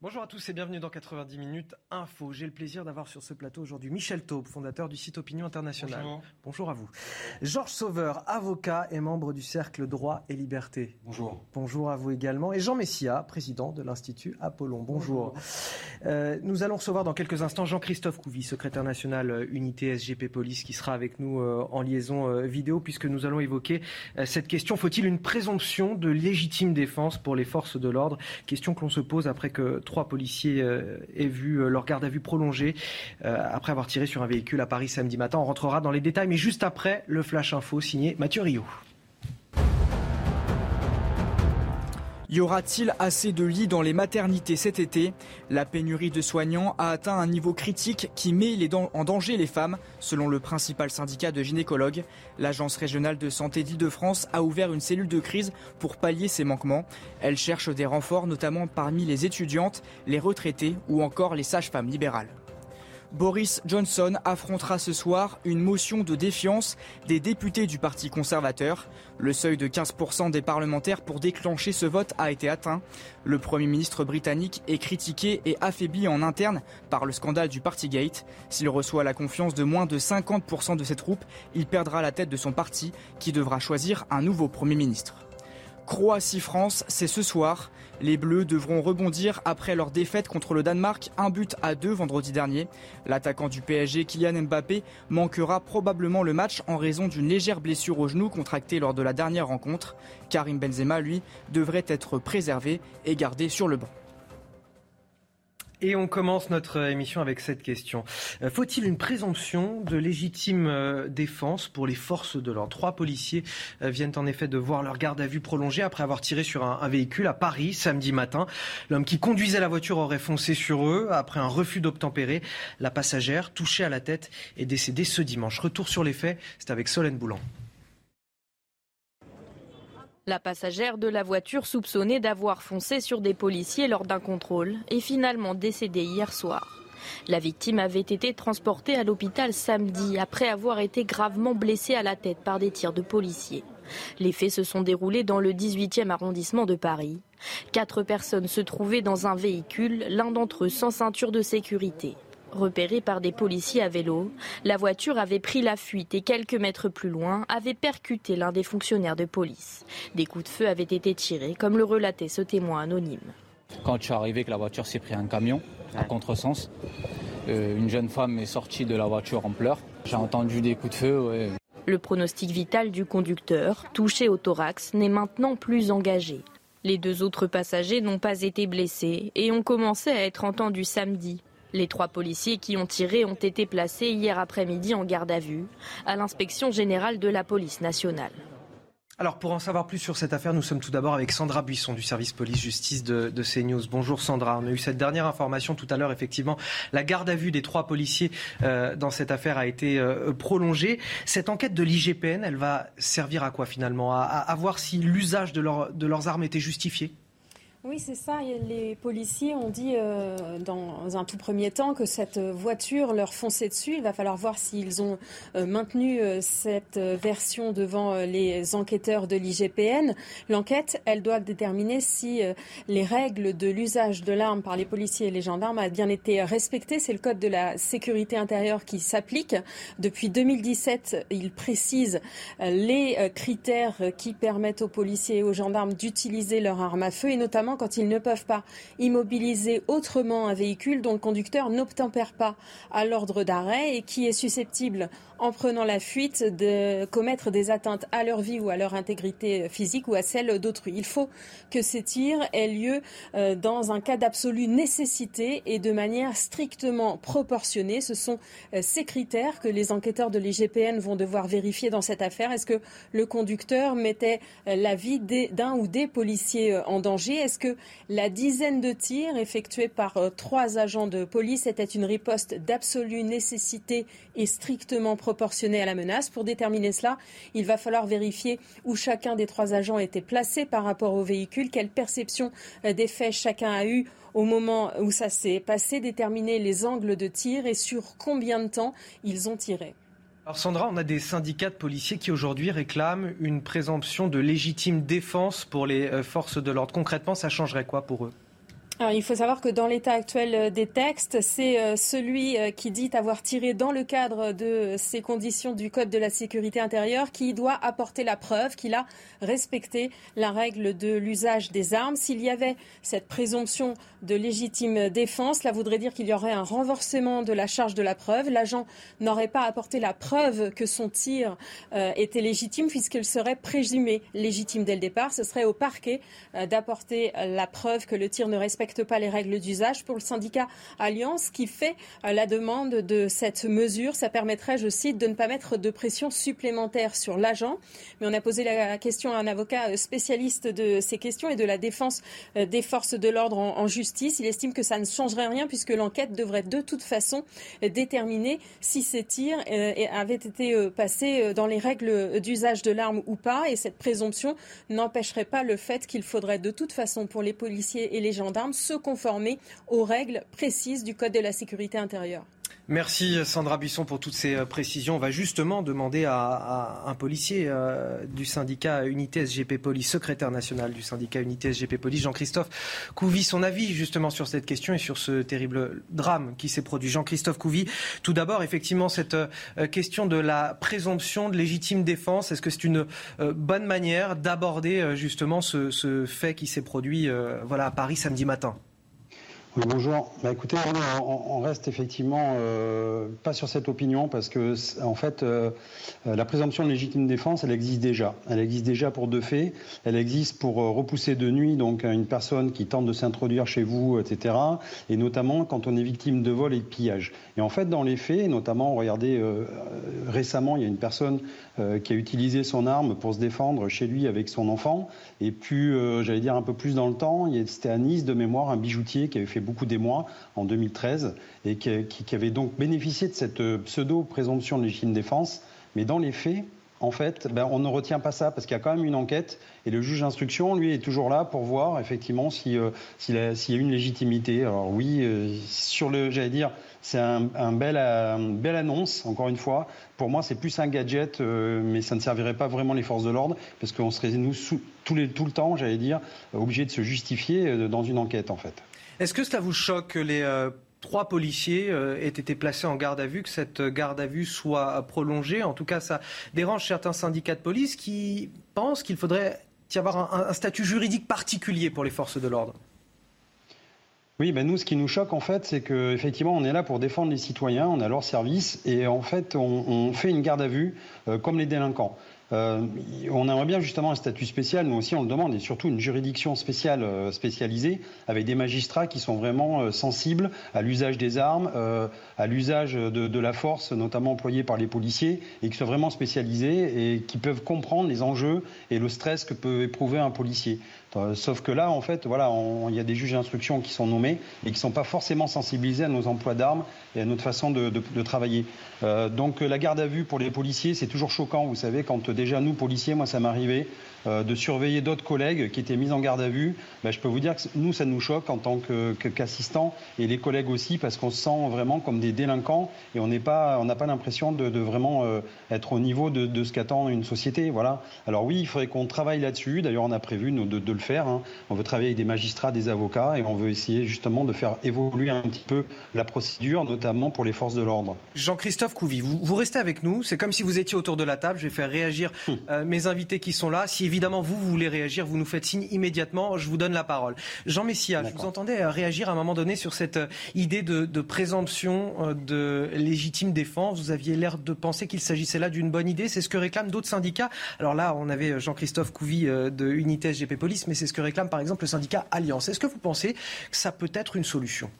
Bonjour à tous et bienvenue dans 90 minutes info. J'ai le plaisir d'avoir sur ce plateau aujourd'hui Michel Taube, fondateur du site Opinion Internationale. Bonjour. Bonjour à vous. Georges Sauveur, avocat et membre du Cercle Droit et Liberté. Bonjour. Bonjour à vous également. Et Jean Messia, président de l'Institut Apollon. Bonjour. Euh, nous allons recevoir dans quelques instants Jean-Christophe Couvi, secrétaire national euh, unité SGP Police, qui sera avec nous euh, en liaison euh, vidéo, puisque nous allons évoquer euh, cette question. Faut-il une présomption de légitime défense pour les forces de l'ordre? Question que l'on se pose après que trois policiers euh, aient vu euh, leur garde à vue prolongée euh, après avoir tiré sur un véhicule à Paris samedi matin. On rentrera dans les détails, mais juste après le Flash Info signé Mathieu Rio. Y aura-t-il assez de lits dans les maternités cet été? La pénurie de soignants a atteint un niveau critique qui met en danger les femmes, selon le principal syndicat de gynécologues. L'Agence régionale de santé d'Île-de-France a ouvert une cellule de crise pour pallier ces manquements. Elle cherche des renforts notamment parmi les étudiantes, les retraités ou encore les sages-femmes libérales. Boris Johnson affrontera ce soir une motion de défiance des députés du Parti conservateur. Le seuil de 15% des parlementaires pour déclencher ce vote a été atteint. Le Premier ministre britannique est critiqué et affaibli en interne par le scandale du Partygate. S'il reçoit la confiance de moins de 50% de ses troupes, il perdra la tête de son parti qui devra choisir un nouveau Premier ministre. Croatie-France, c'est ce soir. Les Bleus devront rebondir après leur défaite contre le Danemark, un but à deux vendredi dernier. L'attaquant du PSG, Kylian Mbappé, manquera probablement le match en raison d'une légère blessure au genou contractée lors de la dernière rencontre. Karim Benzema, lui, devrait être préservé et gardé sur le banc. Et on commence notre émission avec cette question. Euh, Faut-il une présomption de légitime euh, défense pour les forces de l'ordre? Trois policiers euh, viennent en effet de voir leur garde à vue prolongée après avoir tiré sur un, un véhicule à Paris samedi matin. L'homme qui conduisait la voiture aurait foncé sur eux après un refus d'obtempérer. La passagère, touchée à la tête, est décédée ce dimanche. Retour sur les faits, c'est avec Solène Boulan. La passagère de la voiture soupçonnée d'avoir foncé sur des policiers lors d'un contrôle est finalement décédée hier soir. La victime avait été transportée à l'hôpital samedi après avoir été gravement blessée à la tête par des tirs de policiers. Les faits se sont déroulés dans le 18e arrondissement de Paris. Quatre personnes se trouvaient dans un véhicule, l'un d'entre eux sans ceinture de sécurité. Repérée par des policiers à vélo, la voiture avait pris la fuite et quelques mètres plus loin avait percuté l'un des fonctionnaires de police. Des coups de feu avaient été tirés, comme le relatait ce témoin anonyme. Quand je suis arrivé, que la voiture s'est pris un camion à contresens, euh, une jeune femme est sortie de la voiture en pleurs. J'ai entendu des coups de feu. ouais. Le pronostic vital du conducteur, touché au thorax, n'est maintenant plus engagé. Les deux autres passagers n'ont pas été blessés et ont commencé à être entendus samedi. Les trois policiers qui ont tiré ont été placés hier après-midi en garde à vue à l'inspection générale de la police nationale. Alors pour en savoir plus sur cette affaire, nous sommes tout d'abord avec Sandra Buisson du service police-justice de, de CNews. Bonjour Sandra, on a eu cette dernière information tout à l'heure. Effectivement, la garde à vue des trois policiers euh, dans cette affaire a été euh, prolongée. Cette enquête de l'IGPN, elle va servir à quoi finalement? À, voir si l'usage de leurs armes était justifié? Oui, c'est ça. Les policiers ont dit euh, dans un tout premier temps que cette voiture leur fonçait dessus. Il va falloir voir s'ils ont euh, maintenu euh, cette version devant les enquêteurs de l'IGPN. L'enquête, elle doit déterminer si les règles de l'usage de l'arme par les policiers et les gendarmes a bien été respectées. C'est le code de la sécurité intérieure qui s'applique. Depuis 2017, il précise les critères qui permettent aux policiers et aux gendarmes d'utiliser leur arme à feu et notamment quand ils ne peuvent pas immobiliser autrement un véhicule dont le conducteur n'obtempère pas à l'ordre d'arrêt et qui est susceptible en prenant la fuite de commettre des atteintes à leur vie ou à leur intégrité physique ou à celle d'autrui. Il faut que ces tirs aient lieu euh, dans un cas d'absolue nécessité et de manière strictement proportionnée. Ce sont euh, ces critères que les enquêteurs de l'IGPN vont devoir vérifier dans cette affaire. Est-ce que le conducteur mettait euh, la vie d'un ou des policiers en danger? Est-ce que la dizaine de tirs effectués par trois agents de police était une riposte d'absolue nécessité et strictement proportionnée? Proportionné à la menace. Pour déterminer cela, il va falloir vérifier où chacun des trois agents était placé par rapport au véhicule, quelle perception euh, des faits chacun a eu au moment où ça s'est passé, déterminer les angles de tir et sur combien de temps ils ont tiré. Alors Sandra, on a des syndicats de policiers qui aujourd'hui réclament une présomption de légitime défense pour les euh, forces de l'ordre. Concrètement, ça changerait quoi pour eux? Il faut savoir que dans l'état actuel euh, des textes, c'est euh, celui euh, qui dit avoir tiré dans le cadre de ces conditions du Code de la sécurité intérieure qui doit apporter la preuve qu'il a respecté la règle de l'usage des armes. S'il y avait cette présomption de légitime défense, cela voudrait dire qu'il y aurait un renforcement de la charge de la preuve. L'agent n'aurait pas apporté la preuve que son tir était légitime puisqu'il serait présumé légitime dès le départ. Ce serait au parquet d'apporter la preuve que le tir ne respecte pas les règles d'usage. Pour le syndicat Alliance qui fait euh, la demande de cette mesure, ça permettrait, je cite, de ne pas mettre de pression supplémentaire sur l'agent. Mais on a posé la question à un avocat euh, spécialiste de ces questions et de la défense euh, des forces de l'ordre en, justice. Il estime que ça ne changerait rien puisque l'enquête devrait de toute façon déterminer si ces tirs avaient été passés dans les règles d'usage de l'arme ou pas. Et cette présomption n'empêcherait pas le fait qu'il faudrait de toute façon pour les policiers et les gendarmes se conformer aux règles précises du Code de la sécurité intérieure. Merci Sandra Buisson pour toutes ces euh, précisions. On va justement demander à, un policier euh, du syndicat Unité SGP Police, secrétaire national du syndicat Unité SGP Police, Jean-Christophe Couvi, son avis justement sur cette question et sur ce terrible drame qui s'est produit. Jean-Christophe Couvi, tout d'abord, effectivement, cette euh, question de la présomption de légitime défense, est-ce que c'est une bonne manière d'aborder justement ce, ce, fait qui s'est produit voilà, à Paris samedi matin? Bonjour. Bah, écoutez, on, reste effectivement euh, pas sur cette opinion parce que, en fait, euh, la présomption de légitime défense, elle existe déjà. Elle existe déjà pour deux faits. Elle existe pour euh, repousser de nuit donc une personne qui tente de s'introduire chez vous, etc. Et notamment quand on est victime de vol et de pillage. Et en fait, dans les faits, notamment, regardez, récemment, il y a une personne qui a utilisé son arme pour se défendre chez lui avec son enfant. Et puis, j'allais dire un peu plus dans le temps, c'était à Nice de mémoire un bijoutier qui avait fait beaucoup d'émoi en 2013 et qui, avait donc bénéficié de cette euh, pseudo-présomption de légitime défense. Mais dans les faits, en fait, ben, on ne retient pas ça parce qu'il y a quand même une enquête et le juge d'instruction, lui, est toujours là pour voir effectivement euh, s'il y a une légitimité. Alors oui, euh, sur le, j'allais dire, c'est un, bel, belle annonce, encore une fois. Pour moi, c'est plus un gadget, mais ça ne servirait pas vraiment les forces de l'ordre parce qu'on serait, nous, tout, les, tout le temps, j'allais dire, obligés de se justifier dans une enquête, en fait. Est-ce que cela vous choque que les euh, trois policiers euh, aient été placés en garde à vue, que cette garde à vue soit prolongée? En tout cas, ça dérange certains syndicats de police qui pensent qu'il faudrait y avoir un, statut juridique particulier pour les forces de l'ordre. Oui, ben nous, ce qui nous choque, en fait, c'est qu'effectivement, on est là pour défendre les citoyens, on a leur service, et en fait, on, fait une garde à vue euh, comme les délinquants. Euh, on aimerait bien justement un statut spécial, nous aussi on le demande, et surtout une juridiction spéciale euh, spécialisée, avec des magistrats qui sont vraiment euh, sensibles à l'usage des armes, à l'usage de, de, la force, notamment employée par les policiers, et qui soient vraiment spécialisés et qui peuvent comprendre les enjeux et le stress que peut éprouver un policier. Euh, sauf que là, en fait, voilà, il y a des juges d'instruction qui sont nommés et qui ne sont pas forcément sensibilisés à nos emplois d'armes et à notre façon de, travailler. Euh, donc la garde à vue pour les policiers, c'est toujours choquant, vous savez, quand déjà nous, policiers, moi ça m'arrivait, euh, de surveiller d'autres collègues qui étaient mis en garde à vue, ben, je peux vous dire que nous, ça nous choque en tant qu'assistants et les collègues aussi, parce qu'on se sent vraiment comme des délinquants et on n'a pas, pas l'impression de, vraiment euh, être au niveau de, ce qu'attend une société. Voilà. Alors oui, il faudrait qu'on travaille là-dessus. D'ailleurs, on a prévu de, le faire. Hein. On veut travailler avec des magistrats, des avocats et on veut essayer justement de faire évoluer un petit peu la procédure, notamment pour les forces de l'ordre. Jean-Christophe Couvi, vous, vous restez avec nous. C'est comme si vous étiez autour de la table. Je vais faire réagir réagir. Euh, mes invités qui sont là, si évidemment vous, voulez réagir, vous nous faites signe immédiatement. Je vous donne la parole. Jean Messia, je vous entendais euh, réagir à un moment donné sur cette idée de, de présomption de légitime défense. Vous aviez l'air de penser qu'il s'agissait là d'une bonne idée. C'est ce que réclament d'autres syndicats. Alors là, on avait Jean-Christophe Couvi de Unité SGP Police, mais c'est ce que réclame par exemple le syndicat Alliance. Est-ce que vous pensez que ça peut être une solution?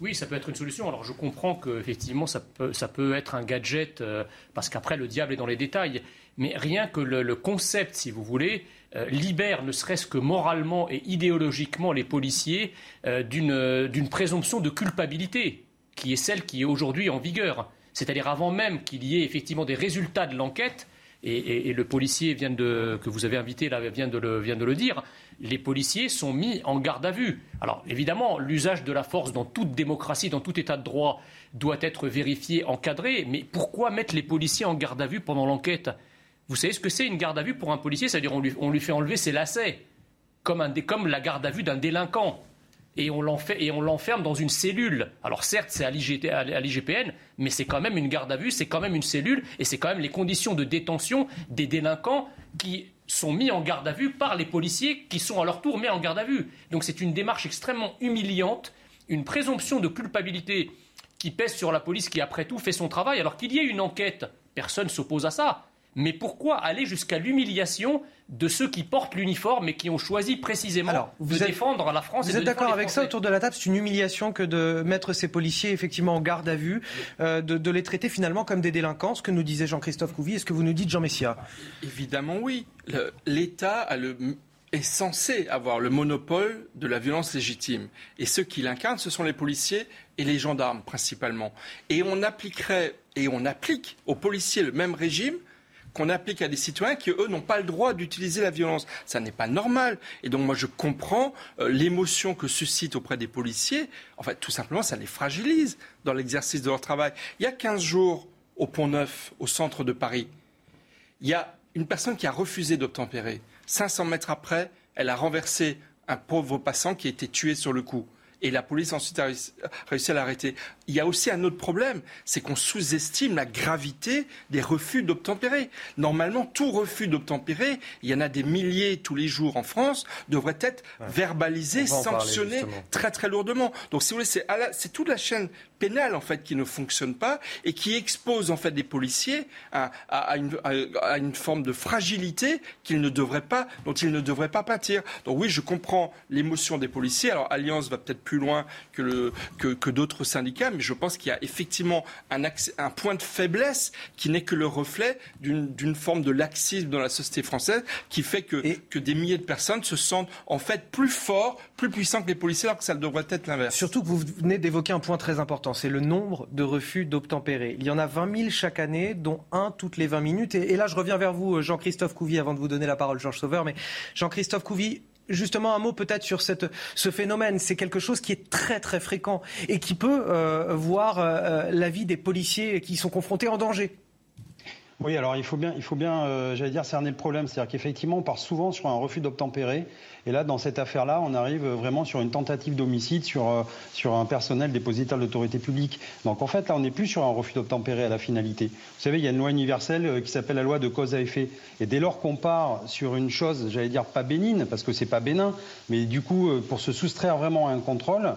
Oui, ça peut être une solution. Alors je comprends qu'effectivement, ça peut, être un gadget, euh, parce qu'après, le diable est dans les détails. Mais rien que le, concept, si vous voulez, euh, libère, ne serait-ce que moralement et idéologiquement, les policiers euh, d'une présomption de culpabilité, qui est celle qui est aujourd'hui en vigueur. C'est-à-dire avant même qu'il y ait effectivement des résultats de l'enquête, et, le policier que vous avez invité vient de le, vient de le dire, les policiers sont mis en garde à vue. Alors évidemment, l'usage de la force dans toute démocratie, dans tout état de droit, doit être vérifié, encadré, mais pourquoi mettre les policiers en garde à vue pendant l'enquête? Vous savez ce que c'est une garde à vue pour un policier? C'est-à-dire on lui, fait enlever ses lacets, comme la garde à vue d'un délinquant et on l'enferme dans une cellule. Alors certes, c'est à l'IGPN, mais c'est quand même une garde à vue, c'est quand même une cellule, et c'est quand même les conditions de détention des délinquants qui sont mis en garde à vue par les policiers qui sont à leur tour mis en garde à vue. Donc c'est une démarche extrêmement humiliante, une présomption de culpabilité qui pèse sur la police qui, après tout, fait son travail, alors qu'il y ait une enquête. Personne ne s'oppose à ça. Mais pourquoi aller jusqu'à l'humiliation de ceux qui portent l'uniforme et qui ont choisi précisément de défendre la France Vous êtes d'accord avec ça autour de la table? C'est une humiliation que de mettre ces policiers effectivement en garde à vue, euh, de, les traiter finalement comme des délinquants, ce que nous disait Jean-Christophe Couvi et ce que vous nous dites Jean Messia Évidemment oui. L'État est censé avoir le monopole de la violence légitime. Et ceux qui l'incarnent, ce sont les policiers et les gendarmes principalement. Et on appliquerait et on applique aux policiers le même régime qu'on applique à des citoyens qui, eux, n'ont pas le droit d'utiliser la violence. Ça n'est pas normal. Et donc, moi, je comprends euh, l'émotion que suscite auprès des policiers. En fait, tout simplement, ça les fragilise dans l'exercice de leur travail. Il y a 15 jours, au Pont Neuf, au centre de Paris, il y a une personne qui a refusé d'obtempérer. 500 mètres après, elle a renversé un pauvre passant qui a été tué sur le coup et la police ensuite a réussi à l'arrêter. Il y a aussi un autre problème, c'est qu'on sous-estime la gravité des refus d'obtempérer. Normalement, tout refus d'obtempérer, il y en a des milliers tous les jours en France, devrait être verbalisé, sanctionné très très lourdement. Donc si vous voulez, c'est toute la chaîne pénale en fait qui ne fonctionne pas et qui expose en fait des policiers à, une, à une, forme de fragilité qu'ils ne devraient pas, dont ils ne devraient pas pâtir. Donc oui, je comprends l'émotion des policiers. Alors Alliance va peut-être plus loin que, le, que, que d'autres syndicats, mais je pense qu'il y a effectivement un, un point de faiblesse qui n'est que le reflet d'une forme de laxisme dans la société française qui fait que, que des milliers de personnes se sentent en fait plus forts, plus puissants que les policiers, alors que ça devrait être l'inverse. Surtout que vous venez d'évoquer un point très important, c'est le nombre de refus d'obtempérer. Il y en a 20 000 chaque année, dont un toutes les 20 minutes. Et, et là, je reviens vers vous, Jean-Christophe Couvi, avant de vous donner la parole, Georges Sauveur. Mais Jean-Christophe Couvi, justement un mot peut-être sur ce phénomène. C'est quelque chose qui est très très fréquent et qui peut euh, voir euh, euh, la vie des policiers qui sont confrontés en danger. Oui, alors il faut bien, il faut bien euh, j'allais dire, cerner le problème. C'est-à-dire qu'effectivement, on part souvent sur un refus d'obtempérer. Et là, dans cette affaire-là, on arrive vraiment sur une tentative d'homicide sur, euh, sur un personnel dépositaire de l'autorité publique. Donc en fait, là, on n'est plus sur un refus d'obtempérer à la finalité. Vous savez, il y a une loi universelle euh, qui s'appelle la loi de cause à effet. Et dès lors qu'on part sur une chose, j'allais dire pas bénigne, parce que c'est pas bénin, mais du coup, pour se soustraire vraiment à un contrôle,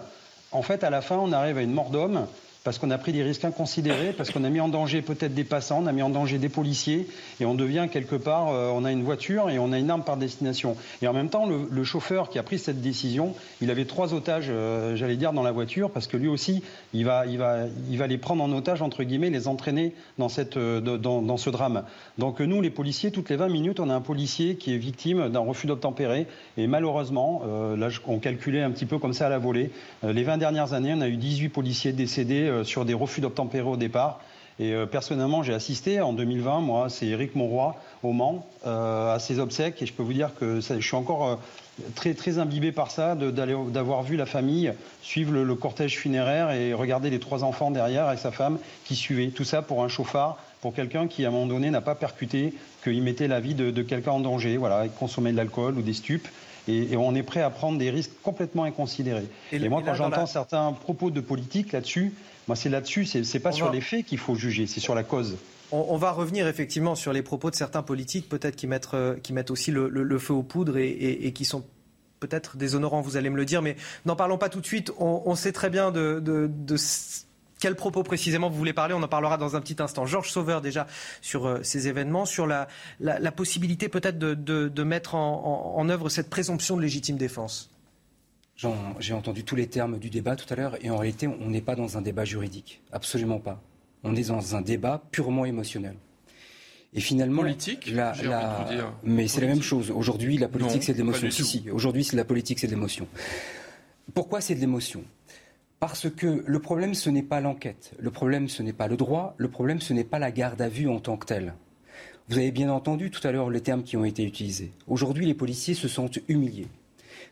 en fait, à la fin, on arrive à une mort d'homme parce qu'on a pris des risques inconsidérés, parce qu'on a mis en danger peut-être des passants, on a mis en danger des policiers, et on devient quelque part, euh, on a une voiture et on a une arme par destination. Et en même temps, le, chauffeur qui a pris cette décision, il avait trois otages, euh, j'allais dire, dans la voiture, parce que lui aussi, il va, il va, il va les prendre en otage, entre guillemets, les entraîner dans, cette, euh, dans, dans ce drame. Donc nous, les policiers, toutes les 20 minutes, on a un policier qui est victime d'un refus d'obtempérer, et malheureusement, là, on calculait un petit peu comme ça à la volée, les 20 dernières années, on a eu 18 policiers décédés euh, sur des refus d'obtempérer au départ. Et euh, personnellement, j'ai assisté en 2020, moi, c'est Éric Monroy au Mans, euh, à ses obsèques. Et je peux vous dire que je suis encore très, très imbibé par ça, d'avoir vu la famille suivre le, cortège funéraire et regarder les trois enfants derrière avec sa femme qui suivaient. Tout ça pour un chauffard, pour quelqu'un qui, à un moment donné, n'a pas percuté qu'il mettait la vie de, de quelqu'un en danger. Voilà, il consommait de l'alcool ou des stupes et, on est prêt à prendre des risques complètement inconsidérés. Et, moi, quand j'entends certains propos de politique là-dessus, moi, c'est là-dessus, c'est pas sur les faits qu'il faut juger, c'est sur la cause. on, va revenir effectivement sur les propos de certains politiques, peut-être qui mettent, euh, qui mettent aussi le, feu aux poudres et, qui sont peut-être déshonorants, vous allez me le dire, mais n'en parlons pas tout de suite. On, sait très bien de, de, quels propos précisément vous voulez parler On en parlera dans un petit instant. Georges Sauveur, déjà, sur euh, ces événements, sur la, la, possibilité peut-être de, de, mettre en, en, œuvre cette présomption de légitime défense. J'ai entendu tous les termes du débat tout à l'heure, et en réalité, on n'est pas dans un débat juridique. Absolument pas. On est dans un débat purement émotionnel. Et finalement, politique, la, la... mais c'est la même chose. Aujourd'hui, la politique, c'est de l'émotion. Si, si. Aujourd'hui, c'est la politique, c'est de l'émotion. Pourquoi c'est de l'émotion? Parce que le problème, ce n'est pas l'enquête. Le problème, ce n'est pas le droit. Le problème, ce n'est pas la garde à vue en tant que telle. Vous avez bien entendu tout à l'heure les termes qui ont été utilisés. Aujourd'hui, les policiers se sentent humiliés.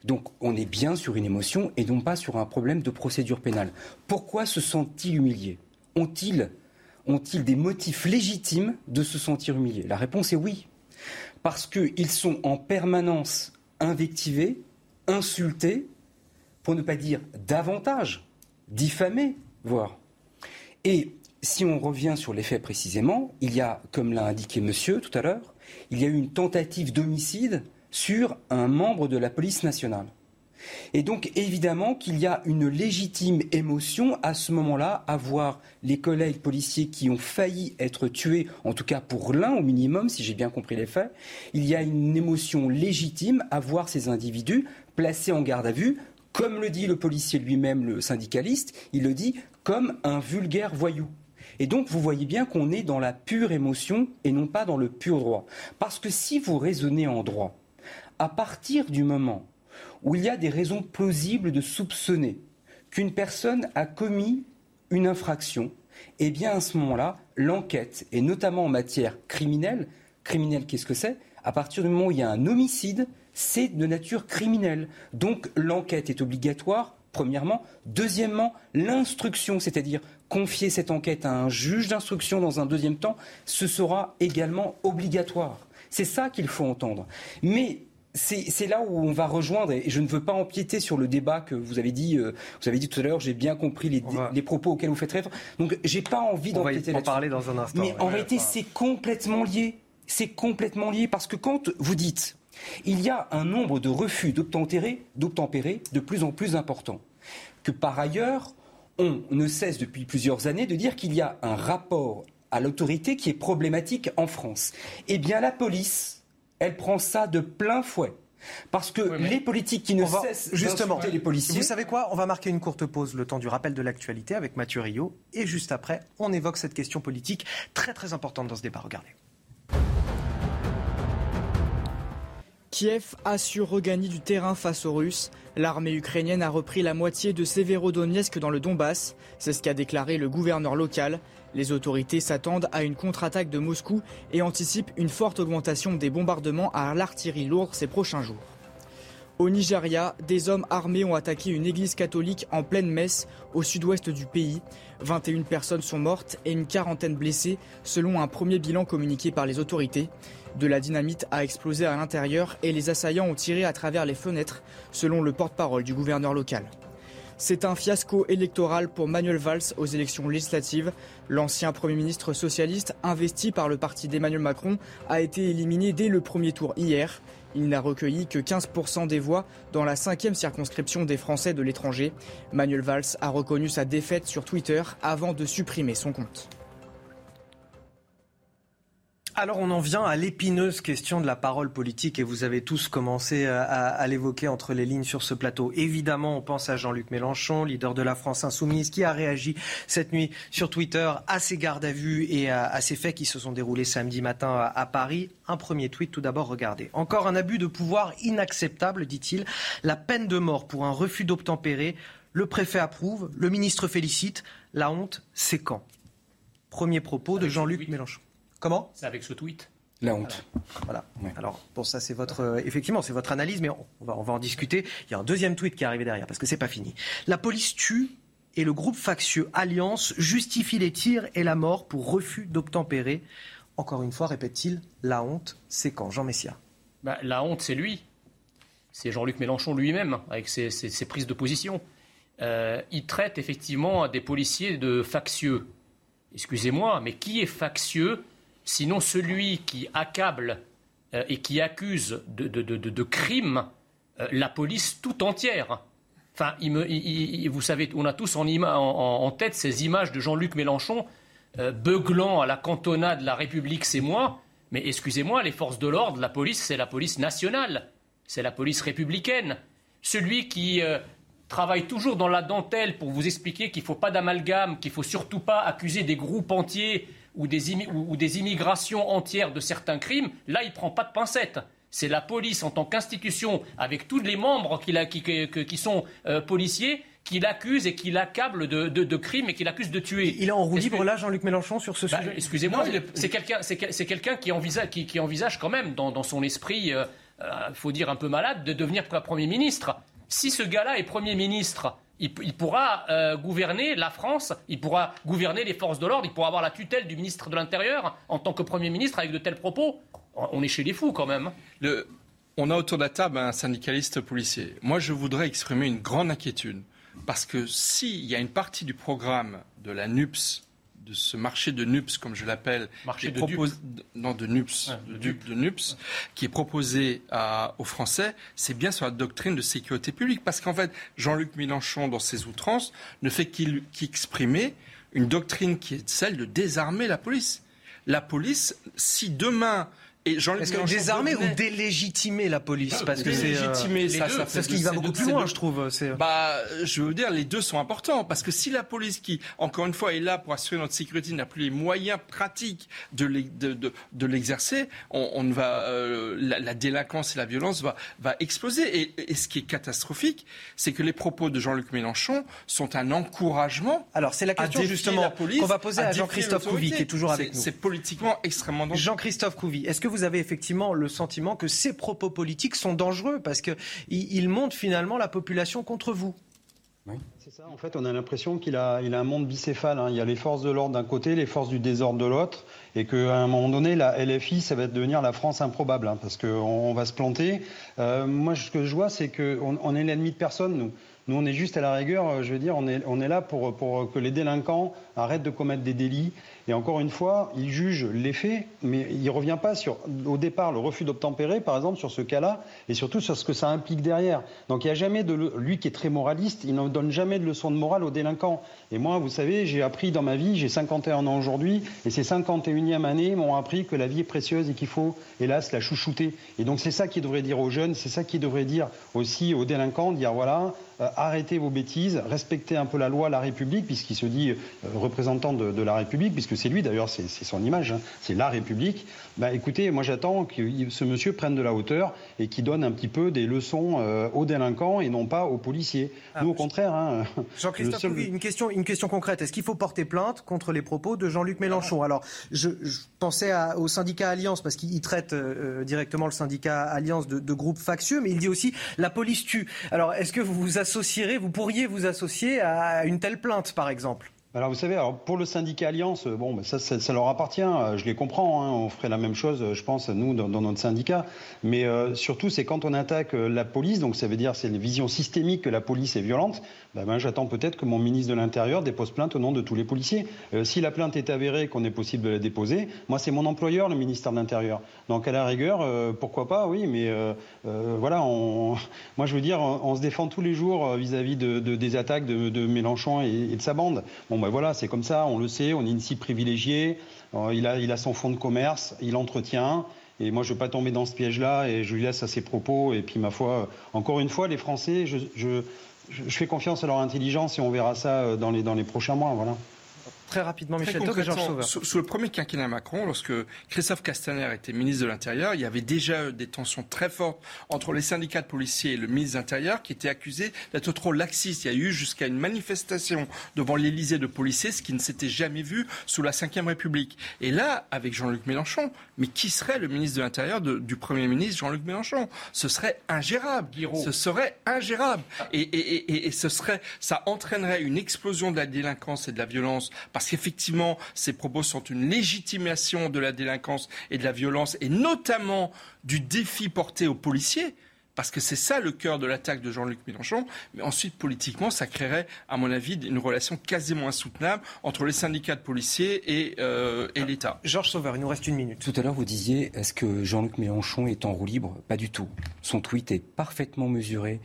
Donc, on est bien sur une émotion et non pas sur un problème de procédure pénale. Pourquoi se sentent-ils humiliés Ont-ils des motifs légitimes de se sentir humiliés La réponse est oui. Parce qu'ils sont en permanence invectivés, insultés, pour ne pas dire davantage, diffamés, voire. Et si on revient sur les faits précisément, il y a, comme l'a indiqué monsieur tout à l'heure, il y a eu une tentative d'homicide sur un membre de la police nationale. Et donc évidemment qu'il y a une légitime émotion à ce moment-là à voir les collègues policiers qui ont failli être tués, en tout cas pour l'un au minimum, si j'ai bien compris les faits. Il y a une émotion légitime à voir ces individus placés en garde à vue, comme le dit le policier lui-même, le syndicaliste, il le dit comme un vulgaire voyou. Et donc, vous voyez bien qu'on est dans la pure émotion et non pas dans le pur droit. Parce que si vous raisonnez en droit, à partir du moment où il y a des raisons plausibles de soupçonner qu'une personne a commis une infraction, eh bien à ce moment-là, l'enquête, et notamment en matière criminelle, criminelle qu'est-ce que c'est? À partir du moment où il y a un homicide, c'est de nature criminelle. Donc l'enquête est obligatoire, premièrement. Deuxièmement, l'instruction, c'est-à-dire confier cette enquête à un juge d'instruction dans un deuxième temps, ce sera également obligatoire. C'est ça qu'il faut entendre. Mais c'est là où on va rejoindre, et je ne veux pas empiéter sur le débat que vous avez dit, euh, vous avez dit tout à l'heure, j'ai bien compris les, propos auxquels vous faites référence. Donc j'ai pas envie d'empiéter là-dessus. parler dans un instant. Mais en réalité, c'est complètement lié. C'est complètement lié parce que quand vous dites, il y a un nombre de refus d'obtempérer de plus en plus important, que par ailleurs, on ne cesse depuis plusieurs années de dire qu'il y a un rapport à l'autorité qui est problématique en France. Eh bien, la police elle prend ça de plein fouet. Parce que les politiques qui ne cessent justement les policiers. Vous savez quoi? On va marquer une courte pause, le temps du rappel de l'actualité avec Mathieu Rio. Et juste après, on évoque cette question politique très très importante dans ce débat. Regardez. Kiev a su regagner du terrain face aux Russes. L'armée ukrainienne a repris la moitié de Severodonetsk dans le Donbass. C'est ce qu'a déclaré le gouverneur local. Les autorités s'attendent à une contre-attaque de Moscou et anticipent une forte augmentation des bombardements à l'artillerie lourde ces prochains jours. Au Nigeria, des hommes armés ont attaqué une église catholique en pleine messe au sud-ouest du pays. 21 personnes sont mortes et une quarantaine blessées selon un premier bilan communiqué par les autorités. De la dynamite a explosé à l'intérieur et les assaillants ont tiré à travers les fenêtres selon le porte-parole du gouverneur local. C'est un fiasco électoral pour Manuel Valls aux élections législatives. L'ancien Premier ministre socialiste, investi par le parti d'Emmanuel Macron, a été éliminé dès le premier tour hier. Il n'a recueilli que 15% des voix dans la cinquième circonscription des Français de l'étranger. Manuel Valls a reconnu sa défaite sur Twitter avant de supprimer son compte. Alors on en vient à l'épineuse question de la parole politique et vous avez tous commencé à, l'évoquer entre les lignes sur ce plateau. Évidemment, on pense à Jean-Luc Mélenchon, leader de la France insoumise, qui a réagi cette nuit sur Twitter à ces gardes à vue et à, ces faits qui se sont déroulés samedi matin à, à Paris. Un premier tweet tout d'abord, regardez. Encore un abus de pouvoir inacceptable, dit-il. La peine de mort pour un refus d'obtempérer. Le préfet approuve, le ministre félicite. La honte, c'est quand? Premier propos de Jean-Luc Mélenchon. Comment? C'est avec ce tweet. La honte. Voilà. Alors, bon, ça, c'est votre, euh, effectivement, c'est votre analyse, mais on va, on va en discuter. Il y a un deuxième tweet qui est arrivé derrière, parce que c'est pas fini. La police tue et le groupe factieux Alliance justifie les tirs et la mort pour refus d'obtempérer. Encore une fois, répète-t-il, la honte, c'est quand? Jean Messia bah, La honte, c'est lui. C'est Jean-Luc Mélenchon lui-même, avec ses, prises de position. Euh, il traite effectivement des policiers de factieux excusez-moi, mais qui est factieux? Sinon, celui qui accable euh, et qui accuse de, crimes euh, la police tout entière. Enfin, vous savez, on a tous en, tête ces images de Jean-Luc Mélenchon euh, beuglant à la cantonade La République, c'est moi. Mais excusez-moi, les forces de l'ordre, la police, c'est la police nationale, c'est la police républicaine. Celui qui travaille toujours dans la dentelle pour vous expliquer qu'il ne faut pas d'amalgame, qu'il ne faut surtout pas accuser des groupes entiers ou des, immigrations entières de certains crimes, là, il ne prend pas de pincettes. C'est la police en tant qu'institution, avec tous les membres qui, sont euh, policiers, qui l'accuse et qui l'accable de, crimes et qui l'accuse de tuer. Il est en roue libre là, Jean-Luc Mélenchon, sur ce bah, sujet? Excusez-moi, c'est quelqu'un qui, envisage, quand même, dans, son esprit, il euh, euh, faut dire un peu malade, de devenir Premier ministre. Si ce gars-là est Premier ministre il, pourra euh, gouverner la France, il pourra gouverner les forces de l'ordre, il pourra avoir la tutelle du ministre de l'Intérieur en tant que Premier ministre avec de tels propos. On est chez les fous quand même. on a autour de la table un syndicaliste policier. Moi, je voudrais exprimer une grande inquiétude. Parce que s'il y a une partie du programme de la NUPS de ce marché de NUPS, comme je l'appelle, marché de, non, de NUPS, de, NUPS, qui est proposé aux Français, c'est bien sur la doctrine de sécurité publique. Parce qu'en fait, Jean-Luc Mélenchon, dans ses outrances, ne fait qu'exprimer une doctrine qui est celle de désarmer la police. La police, si demain est-ce que désarmer ou délégitimer la police Parce que c'est euh, ça, ça parce qu'il va beaucoup plus loin, je trouve. Euh. Bah, je veux dire, les deux sont importants parce que si la police, qui encore une fois est là pour assurer notre sécurité, n'a plus les moyens pratiques de l'exercer, on, va euh, la, délinquance et la violence va va exploser. Et, et ce qui est catastrophique, c'est que les propos de Jean-Luc Mélenchon sont un encouragement. Alors c'est la question justement qu'on va poser à, Jean-Christophe Couvi, qui est toujours avec nous. C'est politiquement extrêmement dangereux. Jean-Christophe Couvi, est-ce que vous avez effectivement le sentiment que ces propos politiques sont dangereux parce qu'ils montent finalement la population contre vous C'est ça, en fait, on a l'impression qu'il a, il a un monde bicéphale. Hein. Il y a les forces de l'ordre d'un côté, les forces du désordre de l'autre, et qu'à un moment donné, la LFI, ça va devenir la France improbable, hein, parce qu'on va se planter. Euh, moi, ce que je vois, c'est qu'on on est l'ennemi de personne, nous. Nous, on est juste à la rigueur, euh, je veux dire, on est, on est là pour, pour que les délinquants arrêtent de commettre des délits. Et encore une fois, il juge les faits, mais il ne revient pas sur, au départ, le refus d'obtempérer, par exemple, sur ce cas-là, et surtout sur ce que ça implique derrière. Donc il n'y a jamais de. Lui qui est très moraliste, il ne donne jamais de leçon de morale aux délinquants. Et moi, vous savez, j'ai appris dans ma vie, j'ai 51 ans aujourd'hui, et ces 51e années m'ont appris que la vie est précieuse et qu'il faut, hélas, la chouchouter. Et donc c'est ça qui devrait dire aux jeunes, c'est ça qui devrait dire aussi aux délinquants, dire voilà, euh, arrêtez vos bêtises, respectez un peu la loi, la République, puisqu'il se dit euh, représentant de, la République, puisque c'est lui d'ailleurs, c'est son image, hein, c'est la République. Bah, écoutez, moi j'attends que ce monsieur prenne de la hauteur et qu'il donne un petit peu des leçons euh, aux délinquants et non pas aux policiers. Ah, Nous, au contraire. Hein, Jean-Christophe, une, question, une question concrète. Est-ce qu'il faut porter plainte contre les propos de Jean-Luc Mélenchon? Alors, je, pensais au syndicat Alliance, parce qu'il traite directement le syndicat Alliance de, de groupe factieux, mais il dit aussi la police tue. Alors, est-ce que vous vous associerez, vous pourriez vous associer à une telle plainte, par exemple? Alors vous savez, alors pour le syndicat Alliance, euh, bon, ben, ça, leur appartient. Euh, je les comprends. Hein, on ferait la même chose, je pense, nous dans, notre syndicat. Mais euh, surtout, c'est quand on attaque la police. Donc ça veut dire c'est une vision systémique que la police est violente. Ben, ben, j'attends peut-être que mon ministre de l'Intérieur dépose plainte au nom de tous les policiers. si la plainte est avérée, qu'on est possible de la déposer, moi c'est mon employeur, le ministère de l'Intérieur. Donc à la rigueur, pourquoi pas, oui. Mais voilà, moi je veux dire, on, se défend tous les jours vis-à-vis de, des attaques de, Mélenchon et, de sa bande. Ben voilà, c'est comme ça, on le sait, on est une cible privilégiée, euh, il, a, il a son fonds de commerce, il entretient. Et moi, je ne veux pas tomber dans ce piège-là et je lui laisse à ses propos. Et puis, ma foi, encore une fois, les Français, je, je, je fais confiance à leur intelligence et on verra ça euh, dans les, dans les prochains mois. Voilà. Très rapidement, Michel Très Sauveur. Sous, le premier quinquennat Macron, lorsque Christophe Castaner était ministre de l'Intérieur, il y avait déjà des tensions très fortes entre les syndicats de policiers et le ministre de l'Intérieur qui était accusé d'être trop laxiste. Il y a eu jusqu'à une manifestation devant l'Élysée de policiers, ce qui ne s'était jamais vu sous la Ve République. Et là, avec Jean-Luc Mélenchon, mais qui serait le ministre de l'Intérieur du Premier ministre Jean-Luc Mélenchon? Ce serait ingérable. Ce serait ingérable. Et, et, et, ce serait, ça entraînerait une explosion de la délinquance et de la violence parce qu'effectivement, ces propos sont une légitimation de la délinquance et de la violence, et notamment du défi porté aux policiers. parce que c'est ça le cœur de l'attaque de Jean-Luc Mélenchon. Mais ensuite, politiquement, ça créerait, à mon avis, une relation quasiment insoutenable entre les syndicats de policiers et, euh, et l'État. Georges Sauveur, il nous reste une minute. Tout à l'heure, vous disiez, est-ce que Jean-Luc Mélenchon est en roue libre? Pas du tout. Son tweet est parfaitement mesuré,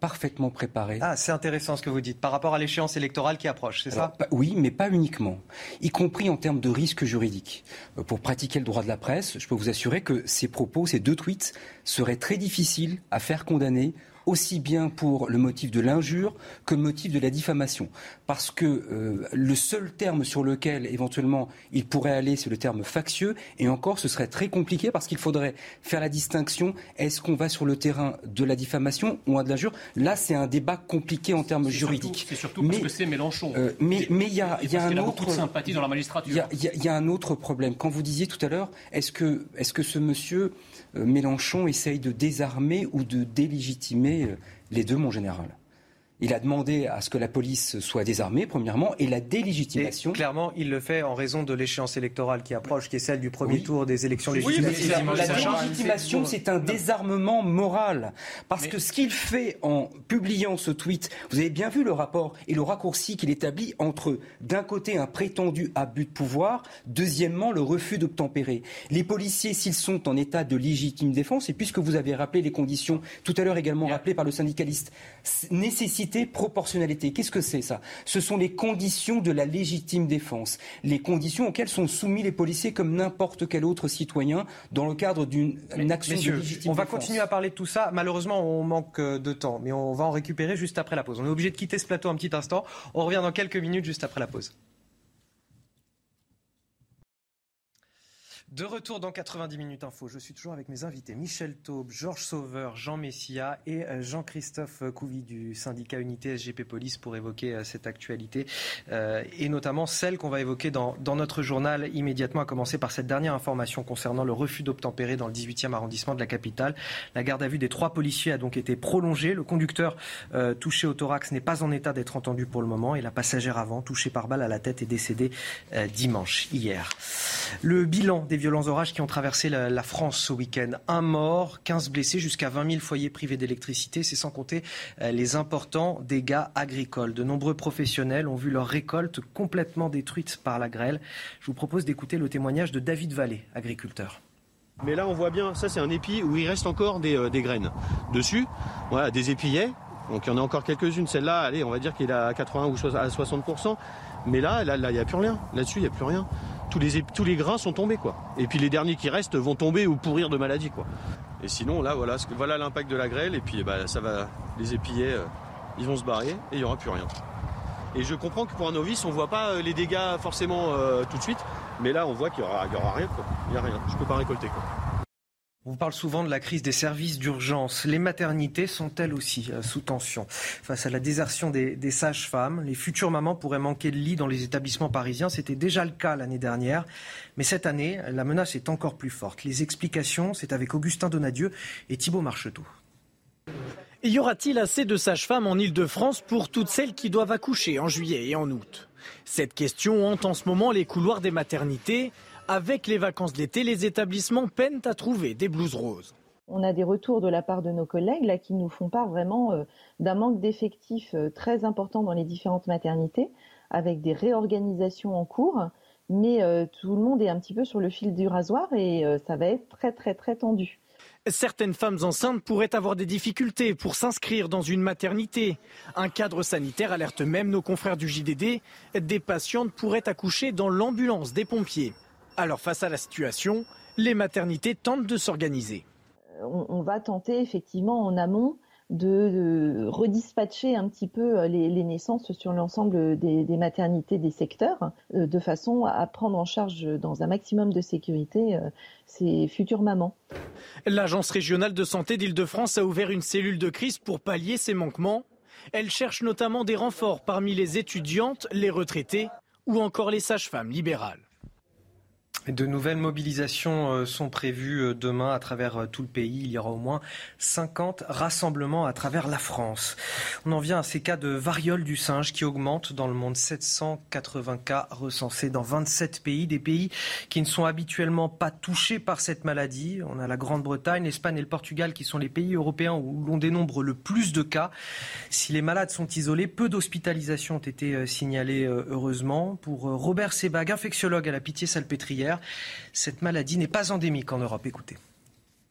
parfaitement préparé. Ah, c'est intéressant ce que vous dites par rapport à l'échéance électorale qui approche, c'est ça Oui, mais pas uniquement, y compris en termes de risque juridique. Euh, pour pratiquer le droit de la presse, je peux vous assurer que ces propos, ces deux tweets, seraient très difficiles à faire condamner aussi bien pour le motif de l'injure que le motif de la diffamation. Parce que euh, le seul terme sur lequel éventuellement il pourrait aller, c'est le terme factieux, et encore ce serait très compliqué parce qu'il faudrait faire la distinction, est-ce qu'on va sur le terrain de la diffamation ou de l'injure? Là, c'est un débat compliqué en termes juridiques. C'est surtout parce que c'est Mélenchon. Euh, mais il y a, y a un autre... sympathie dans la magistrature. Il y, y, a un autre problème. Quand vous disiez tout à l'heure, est-ce que, est -ce que ce monsieur euh, Mélenchon essaye de désarmer ou de délégitimer les deux, mon général. Il a demandé à ce que la police soit désarmée, premièrement, et la délégitimation. clairement, il le fait en raison de l'échéance électorale qui approche, qui est celle du premier tour des élections législatives. Oui, la délégitimation, c'est un désarmement moral. Parce que ce qu'il fait en publiant ce tweet, vous avez bien vu le rapport et le raccourci qu'il établit entre, d'un côté, un prétendu abus de pouvoir, deuxièmement, le refus d'obtempérer. Les policiers, s'ils sont en état de légitime défense, et puisque vous avez rappelé les conditions, tout à l'heure également rappelées par le syndicaliste, nécessitent proportionnalité. Qu'est-ce que c'est ça? Ce sont les conditions de la légitime défense, les conditions auxquelles sont soumis les policiers comme n'importe quel autre citoyen dans le cadre d'une action de légitime On va continuer à parler de tout ça. Malheureusement, on manque euh, de temps, mais on va en récupérer juste après la pause. On est obligé de quitter ce plateau un petit instant. On revient dans quelques minutes juste après la pause. De retour dans 90 minutes info, je suis toujours avec mes invités Michel Taube, Georges Sauveur, Jean Messia et euh, Jean-Christophe Couvi du syndicat Unité SGP Police pour évoquer euh, cette actualité euh, et notamment celle qu'on va évoquer dans, notre journal immédiatement, à commencer par cette dernière information concernant le refus d'obtempérer dans le 18e arrondissement de la capitale. La garde à vue des trois policiers a donc été prolongée. Le conducteur touché au thorax n'est pas en état d'être entendu pour le moment et la passagère avant, touchée par balle à la tête, est décédée dimanche, hier. Le bilan des violents orages qui ont traversé la, France ce week-end. Un mort, 15 blessés, jusqu'à 20 000 foyers privés d'électricité. C'est sans compter euh, les importants dégâts agricoles. De nombreux professionnels ont vu leur récolte complètement détruite par la grêle. Je vous propose d'écouter le témoignage de David Vallée, agriculteur. Mais là, on voit bien, ça c'est un épi où il reste encore des, euh, graines. Dessus, voilà, des épillets. Donc il y en a encore quelques-unes. Celle-là, allez, on va dire qu'il est à 80 ou à 60%. Mais là, là, il n'y a plus rien. Là-dessus, il n'y a plus rien tous les, grains sont tombés quoi. Et puis les derniers qui restent vont tomber ou pourrir de maladie quoi. Et sinon là voilà, voilà l'impact de la grêle et puis bah, ça va, les épillets euh, ils vont se barrer et il n'y aura plus rien. Et je comprends que pour un novice on voit pas euh, les dégâts forcément euh, tout de suite, mais là on voit qu'il n'y aura, aura, rien quoi. Il n'y a rien, je peux pas récolter quoi. On parle souvent de la crise des services d'urgence. Les maternités sont elles aussi euh, sous tension? Face à la désertion des, sages-femmes, les futures mamans pourraient manquer de lits dans les établissements parisiens. C'était déjà le cas l'année dernière. Mais cette année, la menace est encore plus forte. Les explications, c'est avec Augustin Donadieu et Thibault Marcheteau. Y aura-t-il assez de sages-femmes en Ile-de-France pour toutes celles qui doivent accoucher en juillet et en août? Cette question hante en ce moment les couloirs des maternités. Avec les vacances d'été, les établissements peinent à trouver des blouses roses. On a des retours de la part de nos collègues là, qui nous font part vraiment euh, d'un manque d'effectifs euh, très important dans les différentes maternités, avec des réorganisations en cours. Mais euh, tout le monde est un petit peu sur le fil du rasoir et ça va être très très très tendu. Certaines femmes enceintes pourraient avoir des difficultés pour s'inscrire dans une maternité. Un cadre sanitaire alerte même nos confrères du JDD. Des patientes pourraient accoucher dans l'ambulance des pompiers. Alors face à la situation, les maternités tentent de s'organiser. On, va tenter effectivement en amont de, redispatcher un petit peu euh, les, naissances sur l'ensemble des, maternités des secteurs, euh, de façon à prendre en charge dans un maximum de sécurité euh, ces futures mamans. L'Agence régionale de santé d'Île-de-France a ouvert une cellule de crise pour pallier ces manquements. Elle cherche notamment des renforts parmi les étudiantes, les retraités ou encore les sages-femmes libérales. De nouvelles mobilisations euh, sont prévues euh, demain à travers euh, tout le pays. Il y aura au moins 50 rassemblements à travers la France. On en vient à ces cas de variole du singe qui augmentent dans le monde. 780 cas recensés dans 27 pays, des pays qui ne sont habituellement pas touchés par cette maladie. On a la Grande-Bretagne, l'Espagne et le Portugal qui sont les pays européens où l'on dénombre le plus de cas. Si les malades sont isolés, peu d'hospitalisations ont été signalées heureusement. Pour Robert Sebag, infectiologue à la Pitié-Salpêtrière, cette maladie n'est pas endémique en Europe. Écoutez.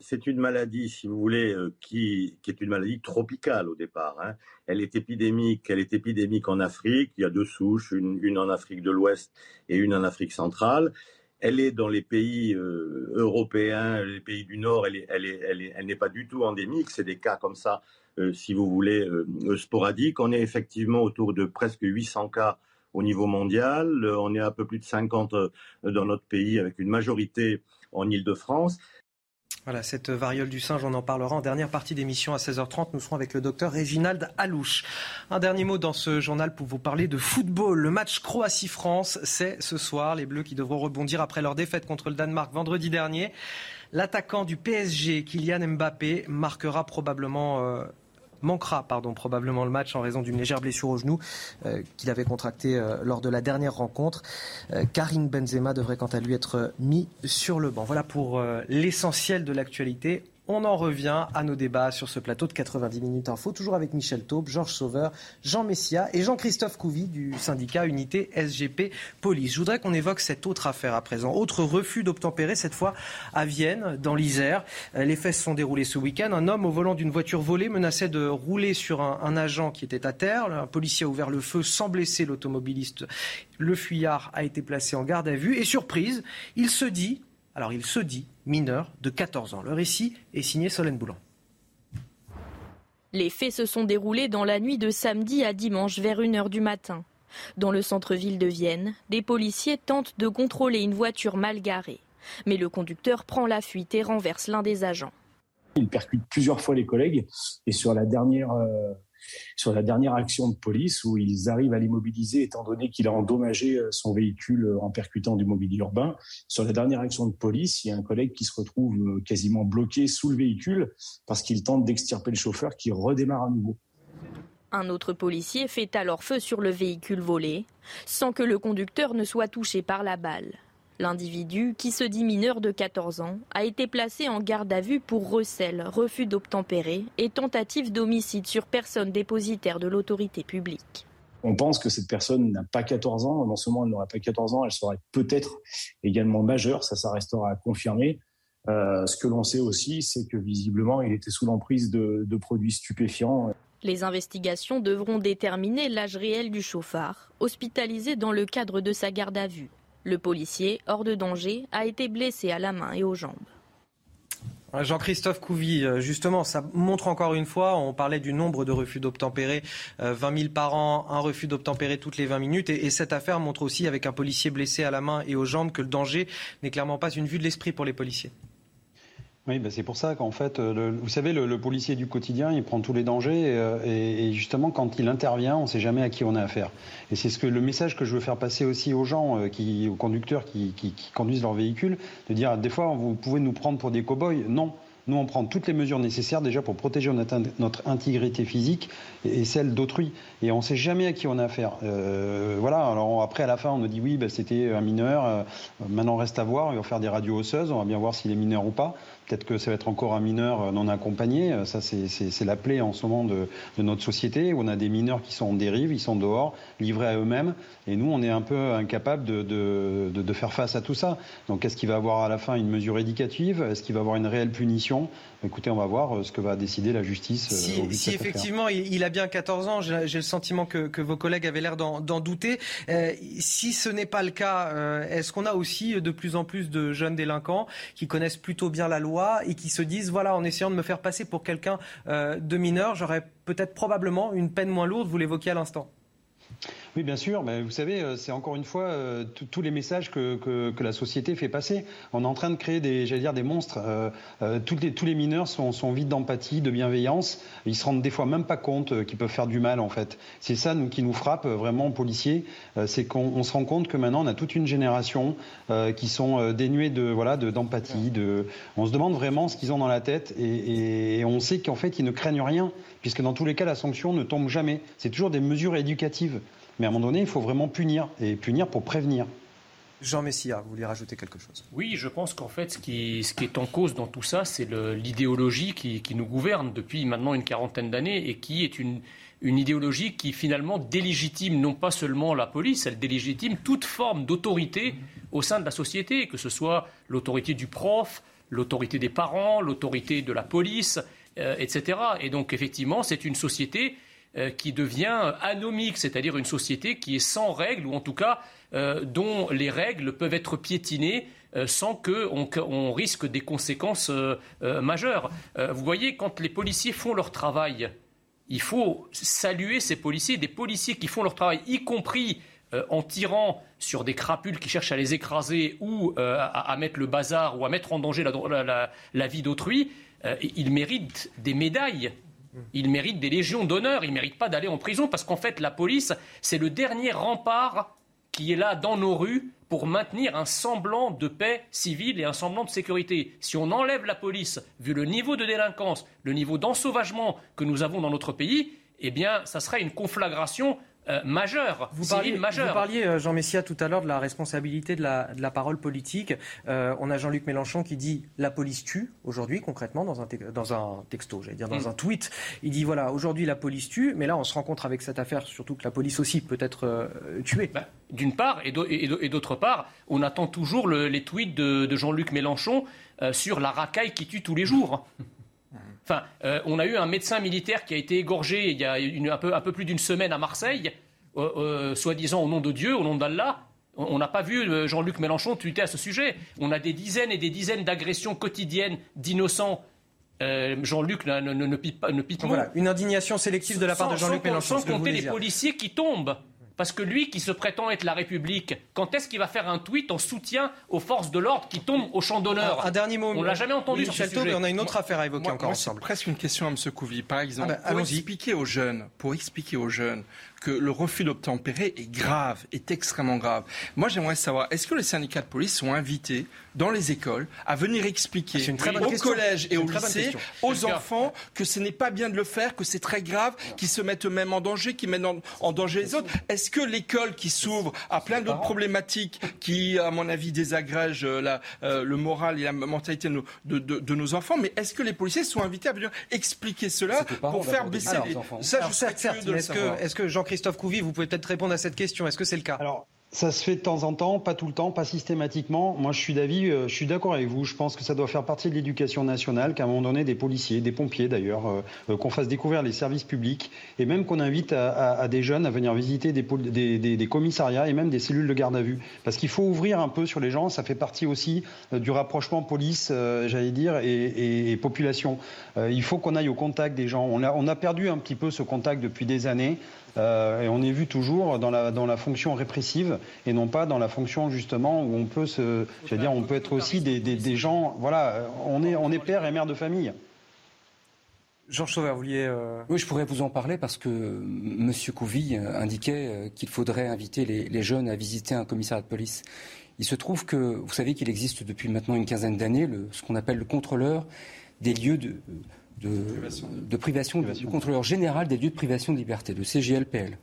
C'est une maladie, si vous voulez, euh, qui, est une maladie tropicale au départ. Hein. Elle est épidémique. Elle est épidémique en Afrique. Il y a deux souches, une, en Afrique de l'Ouest et une en Afrique centrale. Elle est dans les pays euh, européens, les pays du Nord. Elle n'est pas du tout endémique. C'est des cas comme ça, euh, si vous voulez, sporadiques. On est effectivement autour de presque 800 cas au niveau mondial. Euh, on est à peu plus de 50 euh, dans notre pays, avec une majorité en Ile-de-France. Voilà, cette variole du singe, on en parlera en dernière partie d'émission à 16h30. Nous serons avec le docteur Réginald Alouche. Un dernier mot dans ce journal pour vous parler de football. Le match Croatie-France, c'est ce soir. Les Bleus qui devront rebondir après leur défaite contre le Danemark vendredi dernier. L'attaquant du PSG, Kylian Mbappé, marquera probablement euh, manquera pardon, probablement le match en raison d'une légère blessure au genou euh, qu'il avait contractée euh, lors de la dernière rencontre. Euh, Karim Benzema devrait quant à lui être mis sur le banc. Voilà pour l'essentiel de l'actualité. On en revient à nos débats sur ce plateau de 90 minutes info, toujours avec Michel Taube, Georges Sauveur, Jean Messia et Jean-Christophe Couvi du syndicat Unité SGP Police. Je voudrais qu'on évoque cette autre affaire à présent. Autre refus d'obtempérer, cette fois à Vienne, dans l'Isère. Euh, les faits se sont déroulés ce week-end. Un homme au volant d'une voiture volée menaçait de rouler sur un agent qui était à terre. Un policier a ouvert le feu sans blesser l'automobiliste. Le fuyard a été placé en garde à vue et surprise, il se dit alors il se dit mineur de 14 ans. Le récit est signé Solène Boulan. Les faits se sont déroulés dans la nuit de samedi à dimanche vers 1h du matin. Dans le centre-ville de Vienne, des policiers tentent de contrôler une voiture mal garée. Mais le conducteur prend la fuite et renverse l'un des agents. Il percute plusieurs fois les collègues et sur la dernière euh, sur la dernière action de police où ils arrivent à l'immobiliser étant donné qu'il a endommagé euh, son véhicule euh, en percutant du mobilier urbain. Sur la dernière action de police, il y a un collègue qui se retrouve euh, quasiment bloqué sous le véhicule parce qu'il tente d'extirper le chauffeur qui redémarre à nouveau. Un autre policier fait alors feu sur le véhicule volé sans que le conducteur ne soit touché par la balle. L'individu, qui se dit mineur de 14 ans, a été placé en garde à vue pour recel, refus d'obtempérer et tentative d'homicide sur personne dépositaire de l'autorité publique. On pense que cette personne n'a pas 14 ans. Non seulement elle n'aurait pas 14 ans, elle serait peut-être également majeure. Ça, ça restera à confirmer. Euh, ce que l'on sait aussi, c'est que visiblement, il était sous l'emprise de, de produits stupéfiants. Les investigations devront déterminer l'âge réel du chauffard, hospitalisé dans le cadre de sa garde à vue. Le policier, hors de danger, a été blessé à la main et aux jambes. Jean-Christophe Couvi, euh, justement, ça montre encore une fois, on parlait du nombre de refus d'obtempérer, 20 000 par an, un refus d'obtempérer toutes les 20 minutes. Et, et, cette affaire montre aussi, avec un policier blessé à la main et aux jambes, que le danger n'est clairement pas une vue de l'esprit pour les policiers. Oui, bah, c'est pour ça qu'en fait, euh, vous savez, le, policier du quotidien, il prend tous les dangers euh, et, justement, quand il intervient, on ne sait jamais à qui on a affaire. Et c'est ce que le message que je veux faire passer aussi aux gens, euh, aux conducteurs qui, conduisent leur véhicule, de dire des fois, vous pouvez nous prendre pour des cow-boys. Non. Nous, on prend toutes les mesures nécessaires déjà pour protéger notre, intégrité physique et, celle d'autrui. Et on ne sait jamais à qui on a affaire. voilà, alors après, à la fin, on nous dit oui, bah, c'était un mineur. maintenant, reste à voir. On va faire des radios osseuses. On va bien voir s'il est mineur ou pas. Peut-être que ça va être encore un mineur euh, non accompagné. Euh, ça, c'est la plaie en ce moment de, notre société on a des mineurs qui sont en dérive, ils sont dehors, livrés à eux-mêmes. Et nous, on est un peu incapable de, de, faire face à tout ça. Donc, est-ce qu'il va avoir à la fin une mesure éducative? Est-ce qu'il va avoir une réelle punition? Écoutez, on va voir euh, ce que va décider la justice. Si, effectivement il, a bien 14 ans, j'ai le sentiment que, vos collègues avaient l'air d'en douter. si ce n'est pas le cas, est-ce qu'on a aussi de plus en plus de jeunes délinquants qui connaissent plutôt bien la loi et qui se disent voilà, en essayant de me faire passer pour quelqu'un euh, de mineur, j'aurais peut-être probablement une peine moins lourde, vous l'évoquiez à l'instant. Oui, bien sûr. Vous savez, euh, c'est encore une fois euh, tous les messages que, la société fait passer. On est en train de créer des, j'allais dire, des monstres. Euh, tous les mineurs sont, vides d'empathie, de bienveillance. Ils se rendent des fois même pas compte qu'ils peuvent faire du mal, en fait. C'est ça qui nous frappe vraiment, policiers. c'est qu'on se rend compte que maintenant, on a toute une génération qui sont dénués de, voilà, d'empathie. De, on se demande vraiment ce qu'ils ont dans la tête et, et on sait qu'en fait, ils ne craignent rien, puisque dans tous les cas, la sanction ne tombe jamais. C'est toujours des mesures éducatives. Mais à un moment donné, il faut vraiment punir, et punir pour prévenir. Jean Messia, vous voulez rajouter quelque chose? Oui, je pense qu'en fait, ce qui, ce qui, est en cause dans tout ça, c'est l'idéologie qui, qui, nous gouverne depuis maintenant une quarantaine d'années et qui est une, une idéologie qui finalement délégitime non pas seulement la police, elle délégitime toute forme d'autorité au sein de la société, que ce soit l'autorité du prof, l'autorité des parents, l'autorité de la police, euh, etc. Et donc effectivement, c'est une société euh, qui devient anomique, c'est-à-dire une société qui est sans règles, ou en tout cas euh, dont les règles peuvent être piétinées euh, sans qu'on risque des conséquences majeures. vous voyez, quand les policiers font leur travail, il faut saluer ces policiers, des policiers qui font leur travail, y compris en tirant sur des crapules qui cherchent à les écraser ou à, mettre le bazar ou à mettre en danger la vie d'autrui, ils méritent des médailles il mérite des légions d'honneur, il ne mérite pas d'aller en prison parce qu'en fait la police, c'est le dernier rempart qui est là dans nos rues pour maintenir un semblant de paix civile et un semblant de sécurité. Si on enlève la police, vu le niveau de délinquance, le niveau d'ensauvagement que nous avons dans notre pays, eh bien, ça serait une conflagration euh, majeur, vous parliez, Vous parliez, euh, Jean Messia, tout à l'heure de la responsabilité de la, de la parole politique. Euh, on a Jean-Luc Mélenchon qui dit la police tue aujourd'hui, concrètement, dans un, dans un texto, j'allais dire, dans mm. un tweet. Il dit voilà, aujourd'hui la police tue, mais là on se rencontre avec cette affaire, surtout que la police aussi peut être tuée. Bah, d'une part, et d'autre part, on attend toujours les tweets de, de Jean-Luc Mélenchon sur la racaille qui tue tous les jours. Enfin, euh, on a eu un médecin militaire qui a été égorgé il y a un, peu, plus d'une semaine à Marseille, euh, euh, soi-disant au nom de Dieu, au nom d'Allah. On n'a pas vu Jean-Luc Mélenchon tweeter à ce sujet. On a des dizaines et des dizaines d'agressions quotidiennes d'innocents Jean-Luc ne, ne, pipe pas. Ne voilà, une indignation sélective de la part de Jean-Luc Mélenchon. Sans compter les policiers qui tombent. Parce que lui, qui se prétend être la République, quand est-ce qu'il va faire un tweet en soutien aux forces de l'ordre qui tombent au champ d'honneur Un dernier mot. On l'a jamais entendu sur ce sujet. on a une autre affaire à évoquer encore ensemble. Presque une question à M. Couvi. Par exemple, ah ben, pour expliquer aux jeunes, pour expliquer aux jeunes que le refus d'obtempérer est grave, est extrêmement grave. Moi, j'aimerais savoir, est-ce que les syndicats de police sont invités dans les écoles à venir expliquer au collège et au lycée aux enfants que ce n'est pas bien de le faire, que c'est très grave, qu'ils se mettent eux-mêmes en danger, qu'ils mettent en, danger les autres. Est-ce que l'école qui s'ouvre à plein d'autres problématiques qui, à mon avis, désagrègent euh, la, euh, le moral et la mentalité de, de, nos enfants, mais est-ce que les policiers sont invités à venir expliquer cela pour faire baisser les... enfants. Ça, je certes, certes, est-ce que, est-ce que Jean Christophe Couvi, vous pouvez peut-être répondre à cette question. Est-ce que c'est le cas? Ça se fait de temps en temps, pas tout le temps, pas systématiquement. Moi, je suis d'avis, euh, je suis d'accord avec vous. Je pense que ça doit faire partie de l'éducation nationale, qu'à un moment donné, des policiers, des pompiers d'ailleurs, euh, euh, qu'on fasse découvrir les services publics et même qu'on invite à, des jeunes à venir visiter des, des, commissariats et même des cellules de garde à vue. Parce qu'il faut ouvrir un peu sur les gens. Ça fait partie aussi du rapprochement police, j'allais dire, et, population. il faut qu'on aille au contact des gens. On a, on a perdu un petit peu ce contact depuis des années. Euh, et on est vu toujours dans la, dans la fonction répressive et non pas dans la fonction justement où on peut se, dire, on peut être aussi des, des, gens, voilà, on est, on est père et mère de famille. Georges Sauveur, vous vouliez. Euh, oui, je pourrais vous en parler parce que M. Couvi euh, indiquait qu'il faudrait inviter les, les, jeunes à visiter un commissariat de police. Il se trouve que, vous savez qu'il existe depuis maintenant une quinzaine d'années ce qu'on appelle le contrôleur des lieux de, de privation, du contrôleur général des lieux de privation de liberté, le CGLPL.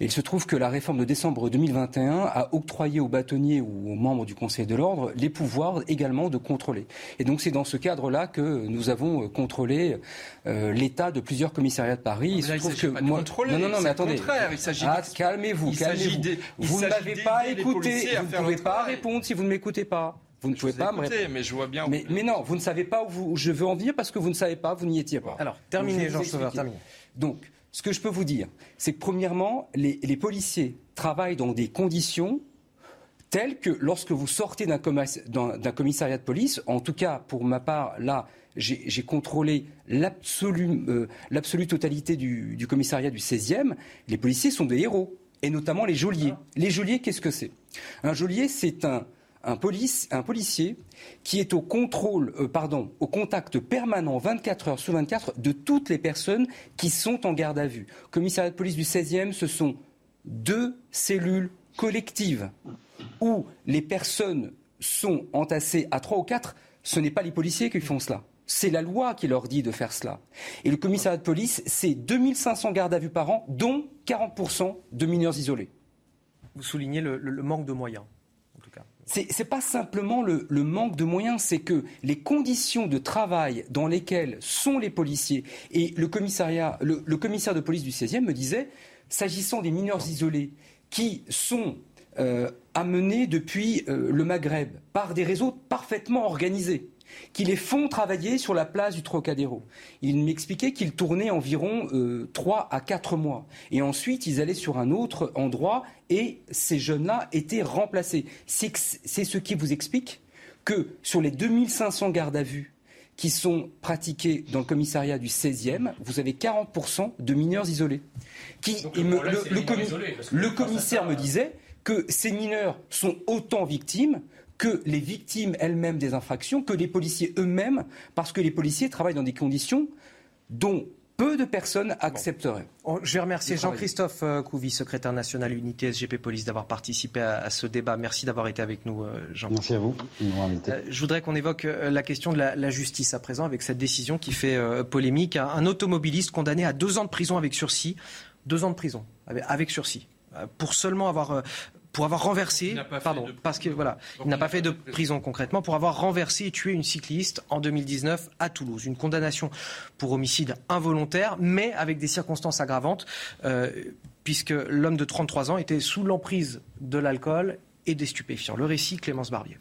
Et il se trouve que la réforme de décembre 2021 a octroyé aux bâtonniers ou aux membres du Conseil de l'ordre les pouvoirs également de contrôler. Et donc c'est dans ce cadre-là que nous avons contrôlé euh, l'état de plusieurs commissariats de Paris. Il se trouve que moi... non, non, non, mais attendez. Il ah, calmez-vous, calmez-vous. Vous ne m'avez pas écouté. Vous ne pouvez pas répondre si vous ne m'écoutez pas. Vous ne pouvez pas me mais je vois bien. Mais, mais, non, vous ne savez pas où, je veux en venir parce que vous ne savez pas, vous n'y étiez pas. Alors, terminez, Jean Sauveur, terminez. Donc, ce que je peux vous dire, c'est que premièrement, les, policiers travaillent dans des conditions telles que lorsque vous sortez d'un commissariat de police, en tout cas pour ma part, là, j'ai contrôlé l'absolue euh, totalité du, du, commissariat du 16e, les policiers sont des héros et notamment les geôliers. Les geôliers, qu'est-ce que c'est? Un geôlier, c'est un, un, policier qui est au euh, contact permanent 24 heures sur 24 de toutes les personnes qui sont en garde à vue. Commissariat de police du 16e, ce sont deux cellules collectives où les personnes sont entassées à trois ou quatre. Ce n'est pas les policiers qui font cela. C'est la loi qui leur dit de faire cela. Et le commissariat de police, c'est 2500 gardes à vue par an, dont 40% de mineurs isolés. Vous soulignez le, manque de moyens. C'est n'est pas simplement le, manque de moyens, c'est que les conditions de travail dans lesquelles sont les policiers et le commissariat, le, commissaire de police du 16e me disait, s'agissant des mineurs isolés qui sont euh, amenés depuis euh, le Maghreb par des réseaux parfaitement organisés qui les font travailler sur la place du Trocadéro. Il m'expliquait qu'ils tournaient environ euh, trois à quatre mois. Et ensuite, ils allaient sur un autre endroit et ces jeunes-là étaient remplacés. C'est ce qui vous explique que sur les 2500 gardes à vue qui sont pratiqués dans le commissariat du 16e, vous avez 40% de mineurs isolés. le commissaire me disait que ces mineurs sont autant victimes que les victimes elles-mêmes des infractions, que les policiers eux-mêmes, parce que les policiers travaillent dans des conditions dont peu de personnes accepteraient. Je vais remercier Jean-Christophe euh, Couvi, secrétaire national unité SGP Police, d'avoir participé à, ce débat. Merci d'avoir été avec nous, euh, Jean. Merci à vous. Euh, je voudrais qu'on évoque la question de la, justice à présent, avec cette décision qui fait polémique. Un, automobiliste condamné à deux ans de prison avec sursis, deux ans de prison avec sursis, pour seulement avoir pour avoir renversé, pardon, parce que voilà, il n'a pas fait de prison concrètement, pour avoir renversé et tué une cycliste en 2019 à Toulouse. Une condamnation pour homicide involontaire, mais avec des circonstances aggravantes, euh, puisque l'homme de 33 ans était sous l'emprise de l'alcool et des stupéfiants. Le récit, Clémence Barbier.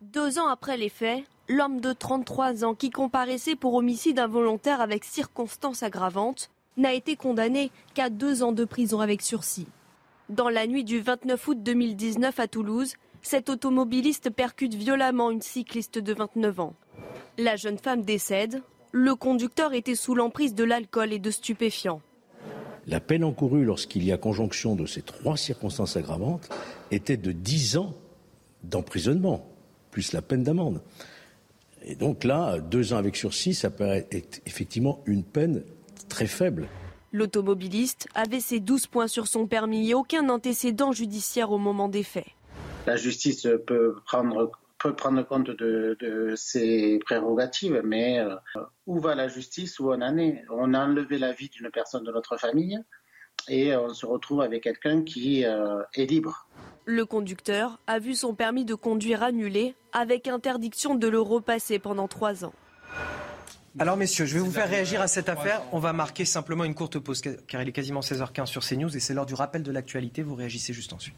Deux ans après les faits, l'homme de 33 ans qui comparaissait pour homicide involontaire avec circonstances aggravantes n'a été condamné qu'à deux ans de prison avec sursis. Dans la nuit du 29 août 2019 à Toulouse, cet automobiliste percute violemment une cycliste de 29 ans. La jeune femme décède. Le conducteur était sous l'emprise de l'alcool et de stupéfiants. La peine encourue lorsqu'il y a conjonction de ces trois circonstances aggravantes était de 10 ans d'emprisonnement, plus la peine d'amende. Et donc là, deux ans avec sursis, ça paraît effectivement une peine très faible. L'automobiliste avait ses 12 points sur son permis et aucun antécédent judiciaire au moment des faits. La justice peut prendre, peut prendre compte de, ses prérogatives, mais euh, où va la justice Où on en est? On a enlevé la vie d'une personne de notre famille et on se retrouve avec quelqu'un qui euh, est libre. Le conducteur a vu son permis de conduire annulé avec interdiction de le repasser pendant trois ans. Alors messieurs, je vais vous faire réagir à cette affaire. On va marquer simplement une courte pause car il est quasiment 16h15 sur CNews et c'est l'heure du rappel de l'actualité. Vous réagissez juste ensuite.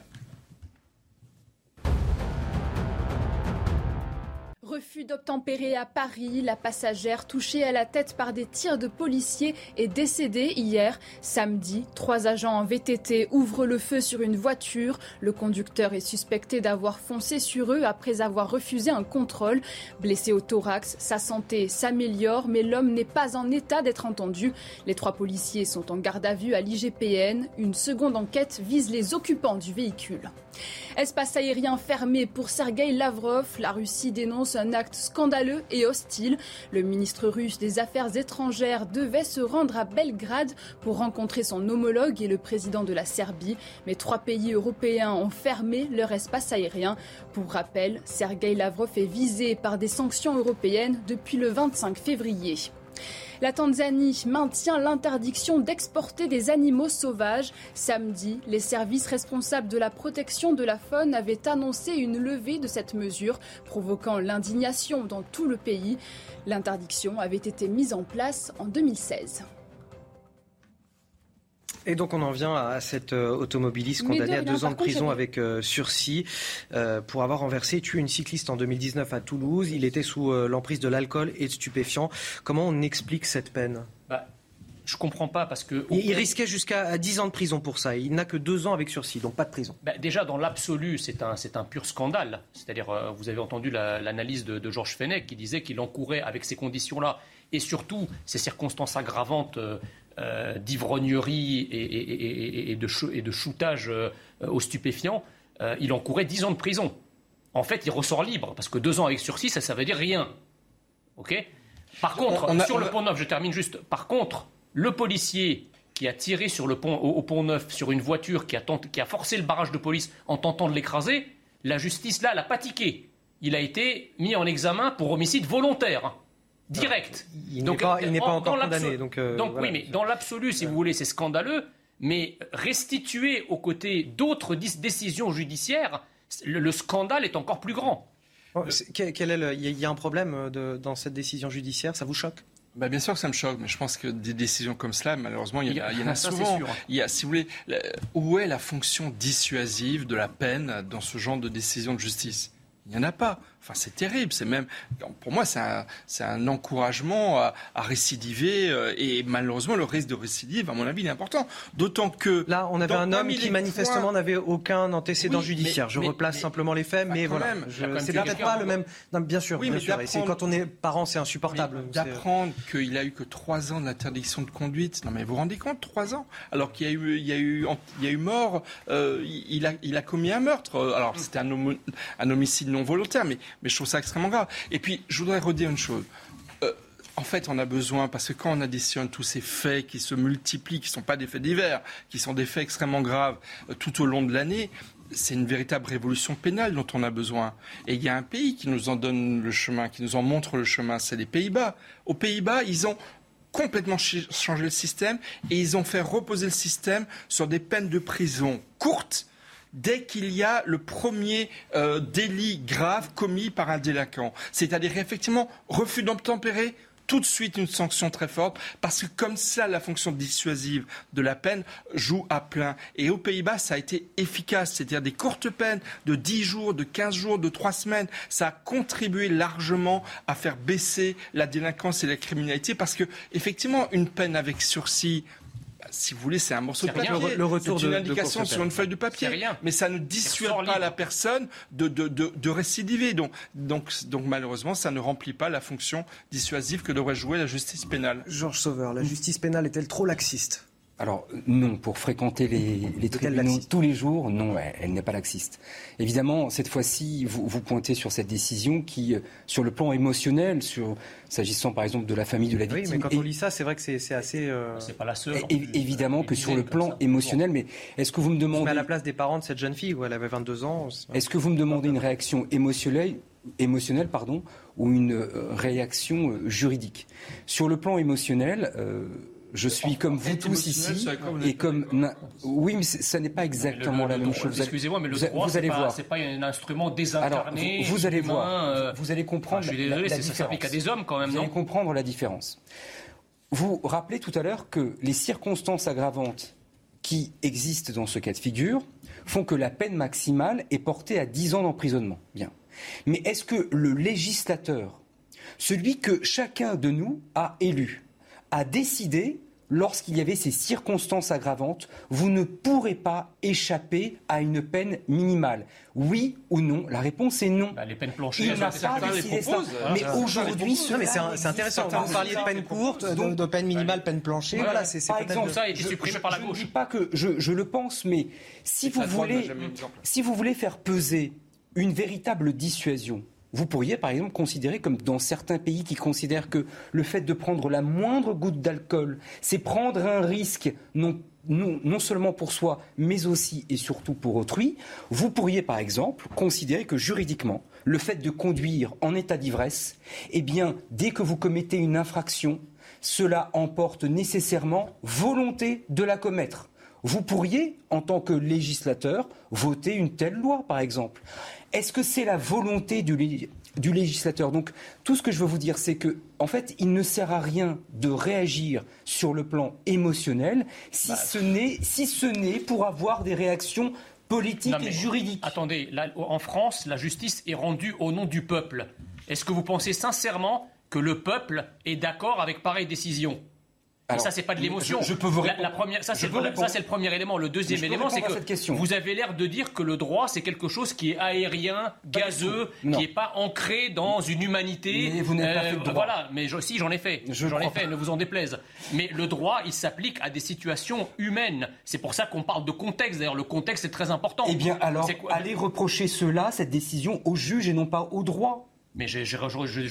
Refus d'obtempérer à Paris. La passagère touchée à la tête par des tirs de policiers est décédée hier. Samedi, trois agents en VTT ouvrent le feu sur une voiture. Le conducteur est suspecté d'avoir foncé sur eux après avoir refusé un contrôle. Blessé au thorax, sa santé s'améliore, mais l'homme n'est pas en état d'être entendu. Les trois policiers sont en garde à vue à l'IGPN. Une seconde enquête vise les occupants du véhicule. Espace aérien fermé pour Sergei Lavrov. La Russie dénonce un acte scandaleux et hostile. Le ministre russe des Affaires étrangères devait se rendre à Belgrade pour rencontrer son homologue et le président de la Serbie. Mais trois pays européens ont fermé leur espace aérien. Pour rappel, Sergei Lavrov est visé par des sanctions européennes depuis le 25 février. La Tanzanie maintient l'interdiction d'exporter des animaux sauvages. Samedi, les services responsables de la protection de la faune avaient annoncé une levée de cette mesure, provoquant l'indignation dans tout le pays. L'interdiction avait été mise en place en 2016. Et donc on en vient à cet euh, automobiliste condamné à deux ans de prison avec euh, sursis euh, pour avoir renversé et tué une cycliste en 2019 à Toulouse. Il était sous l'emprise de l'alcool et de stupéfiants. Comment on explique cette peine? Bah, je comprends pas parce que. Il, risquait jusqu'à 10 ans de prison pour ça. Il n'a que deux ans avec sursis, donc pas de prison. Bah, déjà, dans l'absolu, c'est un, un pur scandale. C'est-à-dire, vous avez entendu l'analyse de, de, Georges Fenech qui disait qu'il encourait avec ces conditions-là et surtout ces circonstances aggravantes d'ivrognerie et, de, et, de, shootage aux stupéfiants, il encourait 10 ans de prison. En fait, il ressort libre, parce que deux ans avec sursis, ça, ça veut dire rien. OK? Par contre, sur le pont neuf, je termine juste. Par contre, le policier qui a tiré sur le pont, au, pont neuf sur une voiture qui a, qui a forcé le barrage de police en tentant de l'écraser, la justice là l'a pas tiqué. Il a été mis en examen pour homicide volontaire. Direct. Il n'est pas, pas, encore condamné. Donc, euh, donc oui, mais dans l'absolu, si vous voulez, c'est scandaleux. Mais restituer aux côtés d'autres décisions judiciaires, le, scandale est encore plus grand. Oh, quel est il y a un problème euh, dans cette décision judiciaire? Ça vous choque? Bah bien sûr que ça me choque, mais je pense que des décisions comme cela, malheureusement, il y, en a souvent. Il y a, si vous voulez, où est la fonction dissuasive de la peine dans ce genre de décision de justice? Il n'y en a pas. Enfin, c'est terrible. C'est même, pour moi, c'est un, un, encouragement à, récidiver. Euh, et malheureusement, le risque de récidive, à mon avis, est important. D'autant que là, on avait un homme qui manifestement n'avait aucun antécédent judiciaire. Je replace simplement les faits, mais voilà, c'est peut-être pas le même. Non, bien sûr, oui, bien sûr. Et quand on est parent, c'est insupportable. D'apprendre qu'il a eu que trois ans d'interdiction de conduite. Non, mais vous vous rendez compte, trois ans? Alors qu'il y a eu, il y a eu, il y a eu mort. Euh, il a, il a commis un meurtre. Alors c'était un, un homicide non volontaire, mais mais je trouve ça extrêmement grave. Et puis, je voudrais redire une chose. Euh, en fait, on a besoin, parce que quand on additionne tous ces faits qui se multiplient, qui ne sont pas des faits divers, qui sont des faits extrêmement graves euh, tout au long de l'année, c'est une véritable révolution pénale dont on a besoin. Et il y a un pays qui nous en donne le chemin, qui nous en montre le chemin, c'est les Pays-Bas. Aux Pays-Bas, ils ont complètement changé le système et ils ont fait reposer le système sur des peines de prison courtes dès qu'il y a le premier euh, délit grave commis par un délinquant. C'est-à-dire effectivement refus d'obtempérer, tout de suite une sanction très forte, parce que comme ça, la fonction dissuasive de la peine joue à plein. Et aux Pays-Bas, ça a été efficace, c'est-à-dire des courtes peines de 10 jours, de 15 jours, de 3 semaines. Ça a contribué largement à faire baisser la délinquance et la criminalité, parce que effectivement, une peine avec sursis si vous voulez, c'est un morceau de papier. Le, retour c'est une indication sur une feuille de papier. Mais ça ne dissuade pas la personne de, de, de, récidiver. Donc, donc, donc, malheureusement, ça ne remplit pas la fonction dissuasive que devrait jouer la justice pénale. Georges Sauveur, la justice pénale est-elle trop laxiste? Alors non, pour fréquenter les, les tribunaux tous les jours, non, elle, n'est pas laxiste. Évidemment, cette fois-ci, vous, vous, pointez sur cette décision qui, euh, sur le plan émotionnel, sur s'agissant par exemple de la famille de la victime. Oui, mais quand on lit ça, c'est vrai que c'est assez. Euh, c'est pas la seule. évidemment que sur le plan émotionnel, mais est-ce que vous me demandez. à la place des parents de cette jeune fille où elle avait 22 ans. Est-ce que vous me demandez une réaction émotionnelle émotionnelle pardon, ou une euh, réaction juridique? Sur le plan émotionnel, je suis comme vous tous ici et comme oui mais ça n'est pas exactement la même chose. Excusez-moi mais le droit c'est pas, pas un instrument désincarné. Alors, vous, allez voir, euh, vous allez comprendre. je suis désolé, ça s'applique à des hommes quand même. Vous allez comprendre la différence. Vous rappelez tout à l'heure que les circonstances aggravantes qui existent dans ce cas de figure font que la peine maximale est portée à 10 ans d'emprisonnement. Bien. Mais est-ce que le législateur, celui que chacun de nous a élu, a décidé lorsqu'il y avait ces circonstances aggravantes, vous ne pourrez pas échapper à une peine minimale. Oui ou non La réponse est non. Bah, les peines planchées, il n'a pas décidé ça. Mais aujourd'hui, c'est intéressant. Vous parliez de peine courte, de, peine minimale, peine planchée. Voilà, c'est par exemple ça a été supprimé par la gauche. Je ne dis pas que je, le pense, mais si vous voulez, si vous voulez faire peser une véritable dissuasion vous pourriez, par exemple, considérer, comme dans certains pays qui considèrent que le fait de prendre la moindre goutte d'alcool, c'est prendre un risque non, seulement pour soi, mais aussi et surtout pour autrui, vous pourriez, par exemple, considérer que juridiquement, le fait de conduire en état d'ivresse, eh bien, dès que vous commettez une infraction, cela emporte nécessairement volonté de la commettre. Vous pourriez, en tant que législateur, voter une telle loi, par exemple. Est-ce que c'est la volonté du, législateur? Donc, tout ce que je veux vous dire, c'est que, en fait, il ne sert à rien de réagir sur le plan émotionnel si bah, ce n'est si ce n'est pour avoir des réactions politiques et juridiques. Attendez, en France, la justice est rendue au nom du peuple. Est-ce que vous pensez sincèrement que le peuple est d'accord avec pareille décision? Alors, ça, c'est pas de l'émotion. Je, peux vous la, la, première, ça, c'est le, premier élément. Le deuxième élément, c'est que vous avez l'air de dire que le droit, c'est quelque chose qui est aérien, gazeux, qui n'est pas ancré dans une humanité. Mais vous n'avez pas fait de droit. Voilà, mais je, si, j'en ai fait. J'en ai fait, ne vous en déplaise. Mais le droit, il s'applique à des situations humaines. C'est pour ça qu'on parle de contexte. D'ailleurs, le contexte est très important. Eh bien, alors, allez reprocher cela, cette décision, au juge et non pas au droit. Mais je, je, je,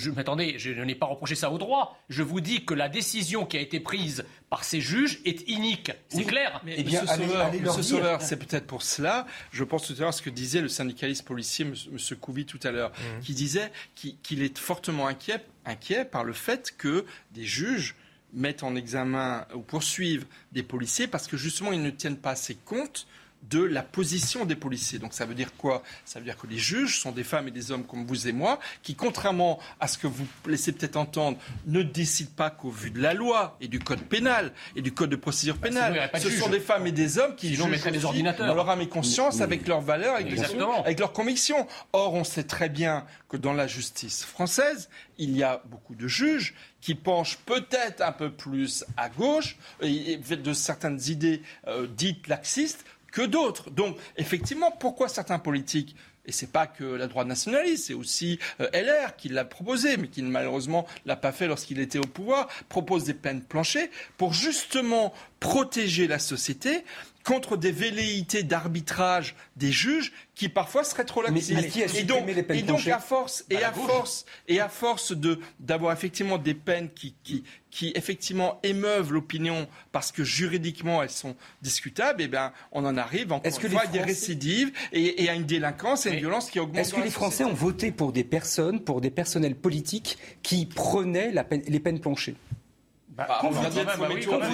je n'ai pas reproché ça au droit. Je vous dis que la décision qui a été prise par ces juges est inique. C'est clair. Mais, eh bien, Monsieur Sauveur, c'est peut-être pour cela. Je pense tout à l'heure à ce que disait le syndicaliste policier, M. Couvi, tout à l'heure, mmh. qui disait qu'il est fortement inquiet, inquiet par le fait que des juges mettent en examen ou poursuivent des policiers parce que justement ils ne tiennent pas assez compte de la position des policiers. Donc ça veut dire quoi? Ça veut dire que les juges sont des femmes et des hommes comme vous et moi, qui, contrairement à ce que vous laissez peut-être entendre, ne décident pas qu'au vu de la loi et du code pénal et du code de procédure bah, pénale. ce sont des femmes et des hommes qui jugent des ordinateurs. dans leur âme et conscience, avec leurs valeurs, avec, avec leurs convictions. Or, on sait très bien que dans la justice française, il y a beaucoup de juges qui penchent peut-être un peu plus à gauche, et, de certaines idées euh, dites laxistes, que d'autres. Donc, effectivement, pourquoi certains politiques et c'est pas que la droite nationaliste, c'est aussi euh, LR qui l'a proposé, mais qui malheureusement l'a pas fait lorsqu'il était au pouvoir, propose des peines planchées pour justement protéger la société contre des velléités d'arbitrage des juges qui parfois seraient trop laxistes. et donc, et donc à force et à, force et à force de d'avoir effectivement des peines qui, qui qui effectivement émeuvent l'opinion parce que juridiquement elles sont discutables, eh bien on en arrive encore une fois à des récidives et, à une délinquance et une violence qui augmente. Est-ce que les Français ont voté pour des personnes, pour des personnels politiques qui prenaient la peine, les peines planchées bah, quand vous,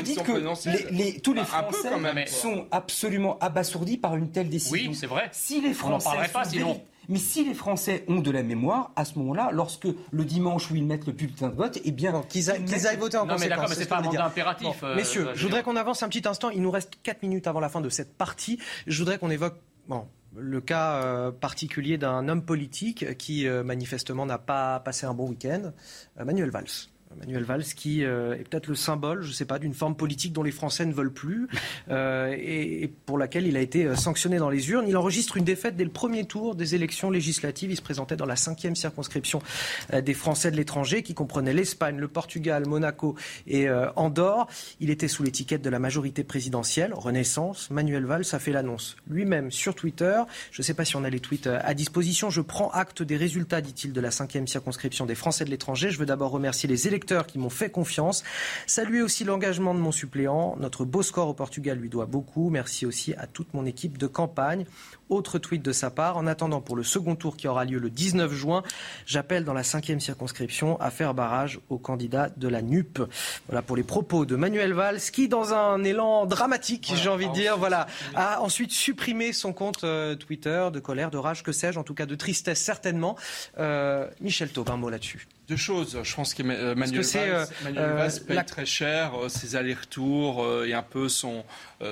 dites, que les, tous les Français sont absolument abasourdis par une telle décision. Oui, c'est vrai. Si les Français On pas sinon. Mais si les Français ont de la mémoire, à ce moment-là, lorsque le dimanche où ils mettent le bulletin de vote, eh bien, qu'ils aillent, voter en non, conséquence. mais d'accord, mais c'est pas un mandat impératif. Euh, messieurs, je voudrais qu'on avance un petit instant. Il nous reste 4 minutes avant la fin de cette partie. Je voudrais qu'on évoque bon, le cas euh, particulier d'un homme politique qui euh, manifestement n'a pas passé un bon week-end, Manuel Valls. Manuel Valls, qui euh, est peut-être le symbole, je ne sais pas, d'une forme politique dont les Français ne veulent plus euh, et, pour laquelle il a été euh, sanctionné dans les urnes. Il enregistre une défaite dès le premier tour des élections législatives. Il se présentait dans la cinquième circonscription des Français de l'étranger, qui comprenait l'Espagne, le Portugal, Monaco et Andorre. Il était sous l'étiquette de la majorité présidentielle, Renaissance. Manuel Valls a fait l'annonce lui-même sur Twitter. Je ne sais pas si on a les tweets à disposition. Je prends acte des résultats, dit-il, de la cinquième circonscription des Français de l'étranger. Je veux d'abord remercier les électeurs qui m'ont fait confiance. Saluer aussi l'engagement de mon suppléant. Notre beau score au Portugal lui doit beaucoup. Merci aussi à toute mon équipe de campagne. Autre tweet de sa part. En attendant pour le second tour qui aura lieu le 19 juin, j'appelle dans la cinquième circonscription à faire barrage aux candidats de la NUP. Voilà pour les propos de Manuel Valls qui, dans un élan dramatique, j'ai envie de dire, voilà, a ensuite supprimé son compte euh, Twitter de colère, de rage, que sais-je, en tout cas de tristesse certainement. Euh, Michel Taub, un mot là-dessus. Deux choses. Je pense que euh, Manuel, Valls, Manuel Valls paye très cher ses allers-retours et un peu son,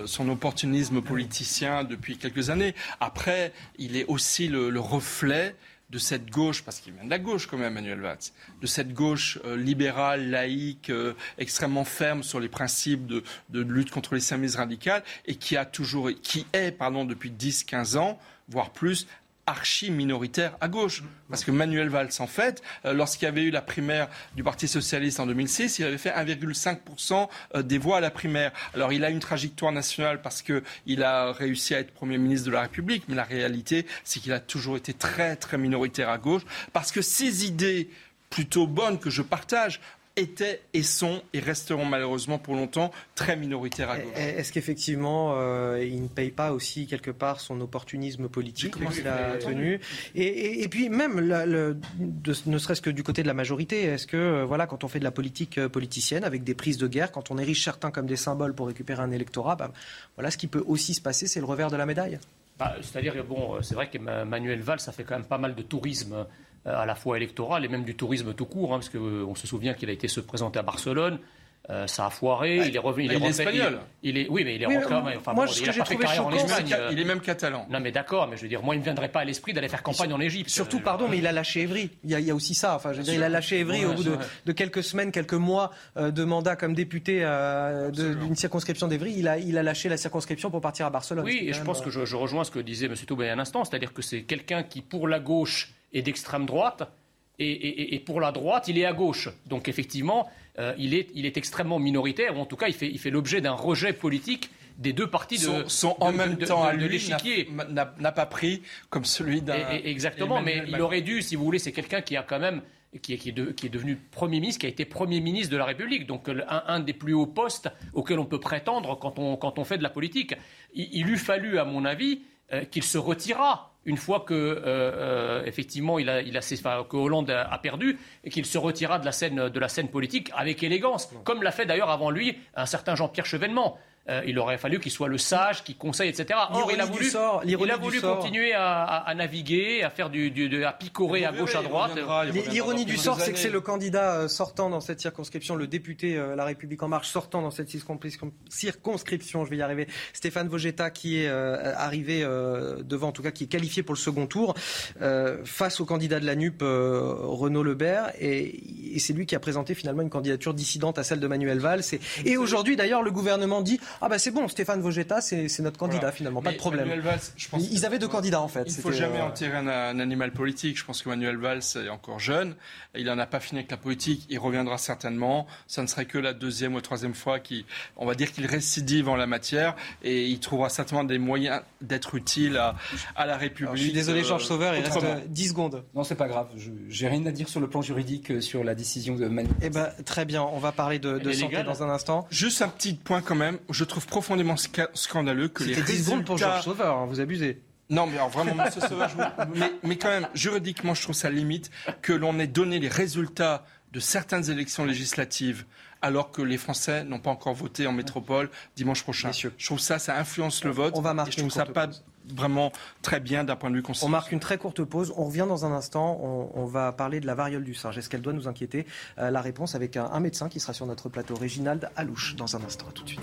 son opportunisme politicien depuis quelques années. Après, il est aussi le, reflet de cette gauche, parce qu'il vient de la gauche quand même, Manuel Valls, de cette gauche euh, libérale, laïque, euh, extrêmement ferme sur les principes de, lutte contre l'islamisme radical, et qui a toujours, qui est, pardon, depuis 10-15 ans, voire plus, archi minoritaire à gauche. Parce que Manuel Valls, en fait, euh, lorsqu'il y avait eu la primaire du Parti socialiste en 2006, il avait fait 1,5% euh, des voix à la primaire. Alors il a une trajectoire nationale parce qu'il a réussi à être Premier ministre de la République, mais la réalité, c'est qu'il a toujours été très, très minoritaire à gauche, parce que ses idées plutôt bonnes que je partage étaient et sont et resteront malheureusement pour longtemps très minoritaires à gauche. Est-ce qu'effectivement, euh, il ne paye pas aussi quelque part son opportunisme politique? Qu'il a tenu? Et, puis même, le, ne serait-ce que du côté de la majorité, est-ce que euh, voilà, quand on fait de la politique euh, politicienne avec des prises de guerre, quand on érige certains comme des symboles pour récupérer un électorat, bah, voilà, ce qui peut aussi se passer, c'est le revers de la médaille. Bah, c'est-à-dire, bon, c'est vrai que Manuel Valls, ça fait quand même pas mal de tourisme à la fois électoral et même du tourisme tout court, hein, parce qu'on se souvient qu'il a été se présenter à Barcelone. Euh, ça a foiré, il est revenu. Il, est espagnol. Il, est, oui, mais il est rentré. enfin, moi, ce que j'ai trouvé choquant, en il est même catalan. Non, mais d'accord, mais je veux dire, moi, il ne me viendrait pas à l'esprit d'aller faire campagne en Égypte. Surtout, pardon, mais il a lâché Evry. Il y a, aussi ça. Enfin, je veux dire, il a lâché Evry au bout de, quelques semaines, quelques mois euh, de mandat comme député euh, d'une circonscription d'Evry. Il a, il a lâché la circonscription pour partir à Barcelone. Oui, et je pense que je, rejoins ce que disait M. Toubé il y a un instant, c'est-à-dire que c'est quelqu'un qui, pour la gauche, est d'extrême droite. et, pour la droite, il est à gauche. Donc effectivement, euh, il, est, il est extrêmement minoritaire, ou en tout cas, il fait, il fait l'objet d'un rejet politique des deux parties de, sont, en même temps à l'échiquier. N'a pas pris comme celui d'un. Exactement, mais il aurait dû, si vous voulez, c'est quelqu'un qui a quand même. Qui est, qui, est devenu Premier ministre, qui a été Premier ministre de la République, donc un, des plus hauts postes auxquels on peut prétendre quand on, quand on fait de la politique. Il, il eût fallu, à mon avis, euh, qu'il se retirera une fois que euh, effectivement il a, il a que Hollande a, perdu et qu'il se retirera de la scène de la scène politique avec élégance, comme l'a fait d'ailleurs avant lui un certain Jean-Pierre Chevènement. Euh, il aurait fallu qu'il soit le sage, qui conseille, etc. Or, il a voulu, il a voulu continuer à, naviguer, à faire du, à picorer à gauche, à droite. L'ironie du sort, c'est que c'est le candidat euh, sortant dans cette circonscription, le député euh, La République en Marche sortant dans cette circonscription, je vais y arriver, Stéphane Vogetta, qui est arrivé devant, en tout cas, qui est qualifié pour le second tour, face au candidat de la NUP, Renaud Lebert, et, et c'est lui qui a présenté finalement une candidature dissidente à celle de Manuel Valls. Et, et aujourd'hui, d'ailleurs, le gouvernement dit ah ben c'est bon, Stéphane Vogetta, c'est notre candidat finalement, pas de problème. Ils avaient deux candidats en fait. Il ne faut jamais euh, enterrer un, animal politique. Je pense que Manuel Valls est encore jeune. Il n'en a pas fini avec la politique. Il reviendra certainement. Ça ne serait que la deuxième ou troisième fois qu'il, on va dire qu'il récidive en la matière et il trouvera certainement des moyens d'être utile à, la République. je suis désolé, Georges euh, Sauveur, il reste 10 secondes. Non, c'est pas grave. Je n'ai rien à dire sur le plan juridique euh, sur la décision de Manuel. Eh ben, très bien. On va parler de, de santé dans un instant. Juste un petit point quand même. Je trouve profondément scandaleux que les résultats... pour Georges Sauveur, hein, vous abusez. Non, mais alors vraiment, Monsieur Sauveur, mais, mais, quand même, juridiquement, je trouve ça limite que l'on ait donné les résultats de certaines élections législatives alors que les Français n'ont pas encore voté en métropole dimanche prochain. Je trouve ça, ça influence le vote. On va marquer je trouve ça pas vraiment très bien d'un point de vue constitutionnel. On marque une très courte pause. On revient dans un instant. On, va parler de la variole du singe. Est-ce qu'elle doit nous inquiéter? Euh, La réponse avec un, un, médecin qui sera sur notre plateau, Réginald Alouche, dans un instant. tout de suite.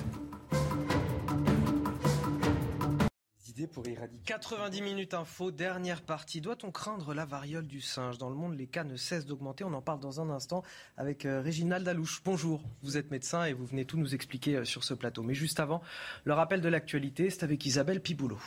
Pour éradiquer. 90 minutes info, dernière partie. Doit-on craindre la variole du singe? Dans le monde, les cas ne cessent d'augmenter. On en parle dans un instant avec euh, Réginald Alouche. Bonjour, vous êtes médecin et vous venez tout nous expliquer euh, sur ce plateau. Mais juste avant, le rappel de l'actualité, c'est avec Isabelle Piboulot.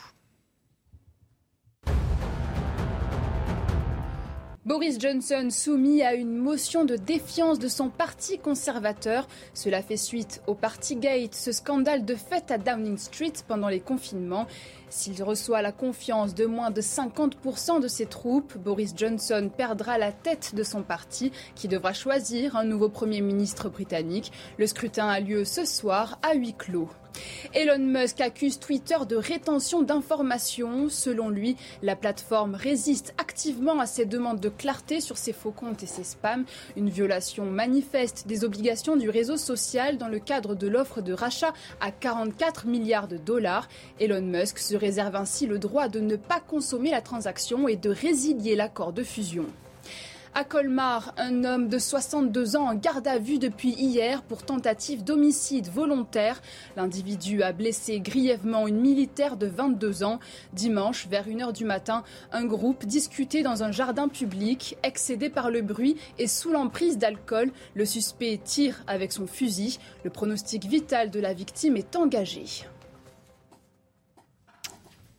Boris Johnson soumis à une motion de défiance de son parti conservateur. Cela fait suite au Partygate, ce scandale de fête à Downing Street pendant les confinements. S'il reçoit la confiance de moins de 50% de ses troupes, Boris Johnson perdra la tête de son parti qui devra choisir un nouveau Premier ministre britannique. Le scrutin a lieu ce soir à huis clos. Elon Musk accuse Twitter de rétention d'informations. Selon lui, la plateforme résiste activement à ses demandes de clarté sur ses faux comptes et ses spams, une violation manifeste des obligations du réseau social dans le cadre de l'offre de rachat à 44 milliards de dollars. Elon Musk se réserve ainsi le droit de ne pas consommer la transaction et de résilier l'accord de fusion. À Colmar, un homme de 62 ans en garde à vue depuis hier pour tentative d'homicide volontaire. L'individu a blessé grièvement une militaire de 22 ans. Dimanche, vers 1h du matin, un groupe discutait dans un jardin public. Excédé par le bruit et sous l'emprise d'alcool, le suspect tire avec son fusil. Le pronostic vital de la victime est engagé.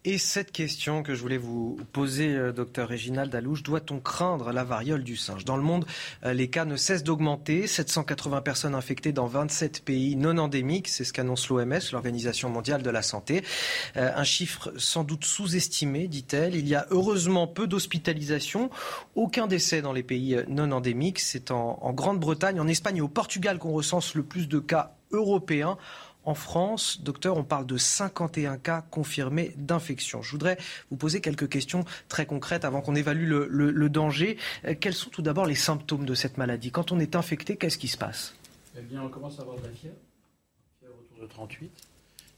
Et cette question que je voulais vous poser, euh, docteur Réginald Dalouche, doit-on craindre la variole du singe? Dans le monde, euh, les cas ne cessent d'augmenter. 780 personnes infectées dans 27 pays non endémiques, c'est ce qu'annonce l'OMS, l'Organisation mondiale de la santé. Euh, un chiffre sans doute sous-estimé, dit-elle. Il y a heureusement peu d'hospitalisations, aucun décès dans les pays non endémiques. C'est en, en Grande-Bretagne, en Espagne et au Portugal qu'on recense le plus de cas européens. En France, docteur, on parle de 51 cas confirmés d'infection. Je voudrais vous poser quelques questions très concrètes avant qu'on évalue le, danger. Euh, quels sont tout d'abord les symptômes de cette maladie? Quand on est infecté, qu'est-ce qui se passe? Eh bien, on commence à avoir de la fièvre, fièvre autour de 38.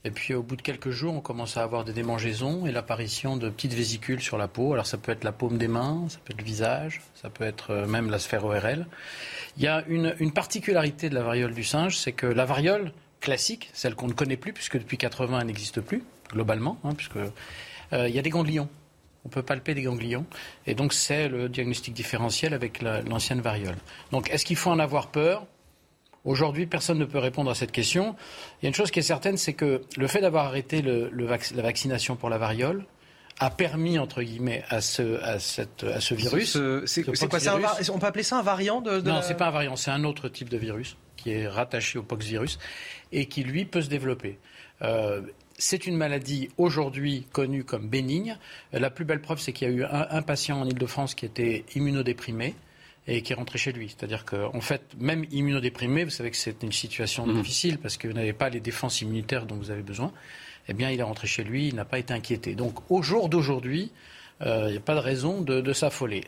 Et puis au bout de quelques jours, on commence à avoir des démangeaisons et l'apparition de petites vésicules sur la peau. Alors ça peut être la paume des mains, ça peut être le visage, ça peut être euh, même la sphère ORL. Il y a une, particularité de la variole du singe, c'est que la variole classique, celle qu'on ne connaît plus, puisque depuis 80 elle n'existe plus, globalement, hein, puisque euh, il y a des ganglions. On peut palper des ganglions. Et donc, c'est le diagnostic différentiel avec l'ancienne variole. Donc, est-ce qu'il faut en avoir peur? Aujourd'hui, personne ne peut répondre à cette question. Il y a une chose qui est certaine, c'est que le fait d'avoir arrêté la vaccination pour la variole a permis, entre guillemets, à ce, à ce virus. C'est quoi On peut appeler ça un variant de, Non, ce n'est pas un variant, c'est un autre type de virus qui est rattaché au poxvirus et qui, lui, peut se développer. Euh, c'est une maladie aujourd'hui connue comme bénigne. La plus belle preuve, c'est qu'il y a eu un, patient en Ile-de-France qui était immunodéprimé et qui est rentré chez lui. C'est-à-dire qu'en fait, même immunodéprimé, vous savez que c'est une situation mmh. difficile parce que vous n'avez pas les défenses immunitaires dont vous avez besoin. Eh bien, il est rentré chez lui, il n'a pas été inquiété. Donc, au jour d'aujourd'hui, euh, il n'y a pas de raison de, s'affoler.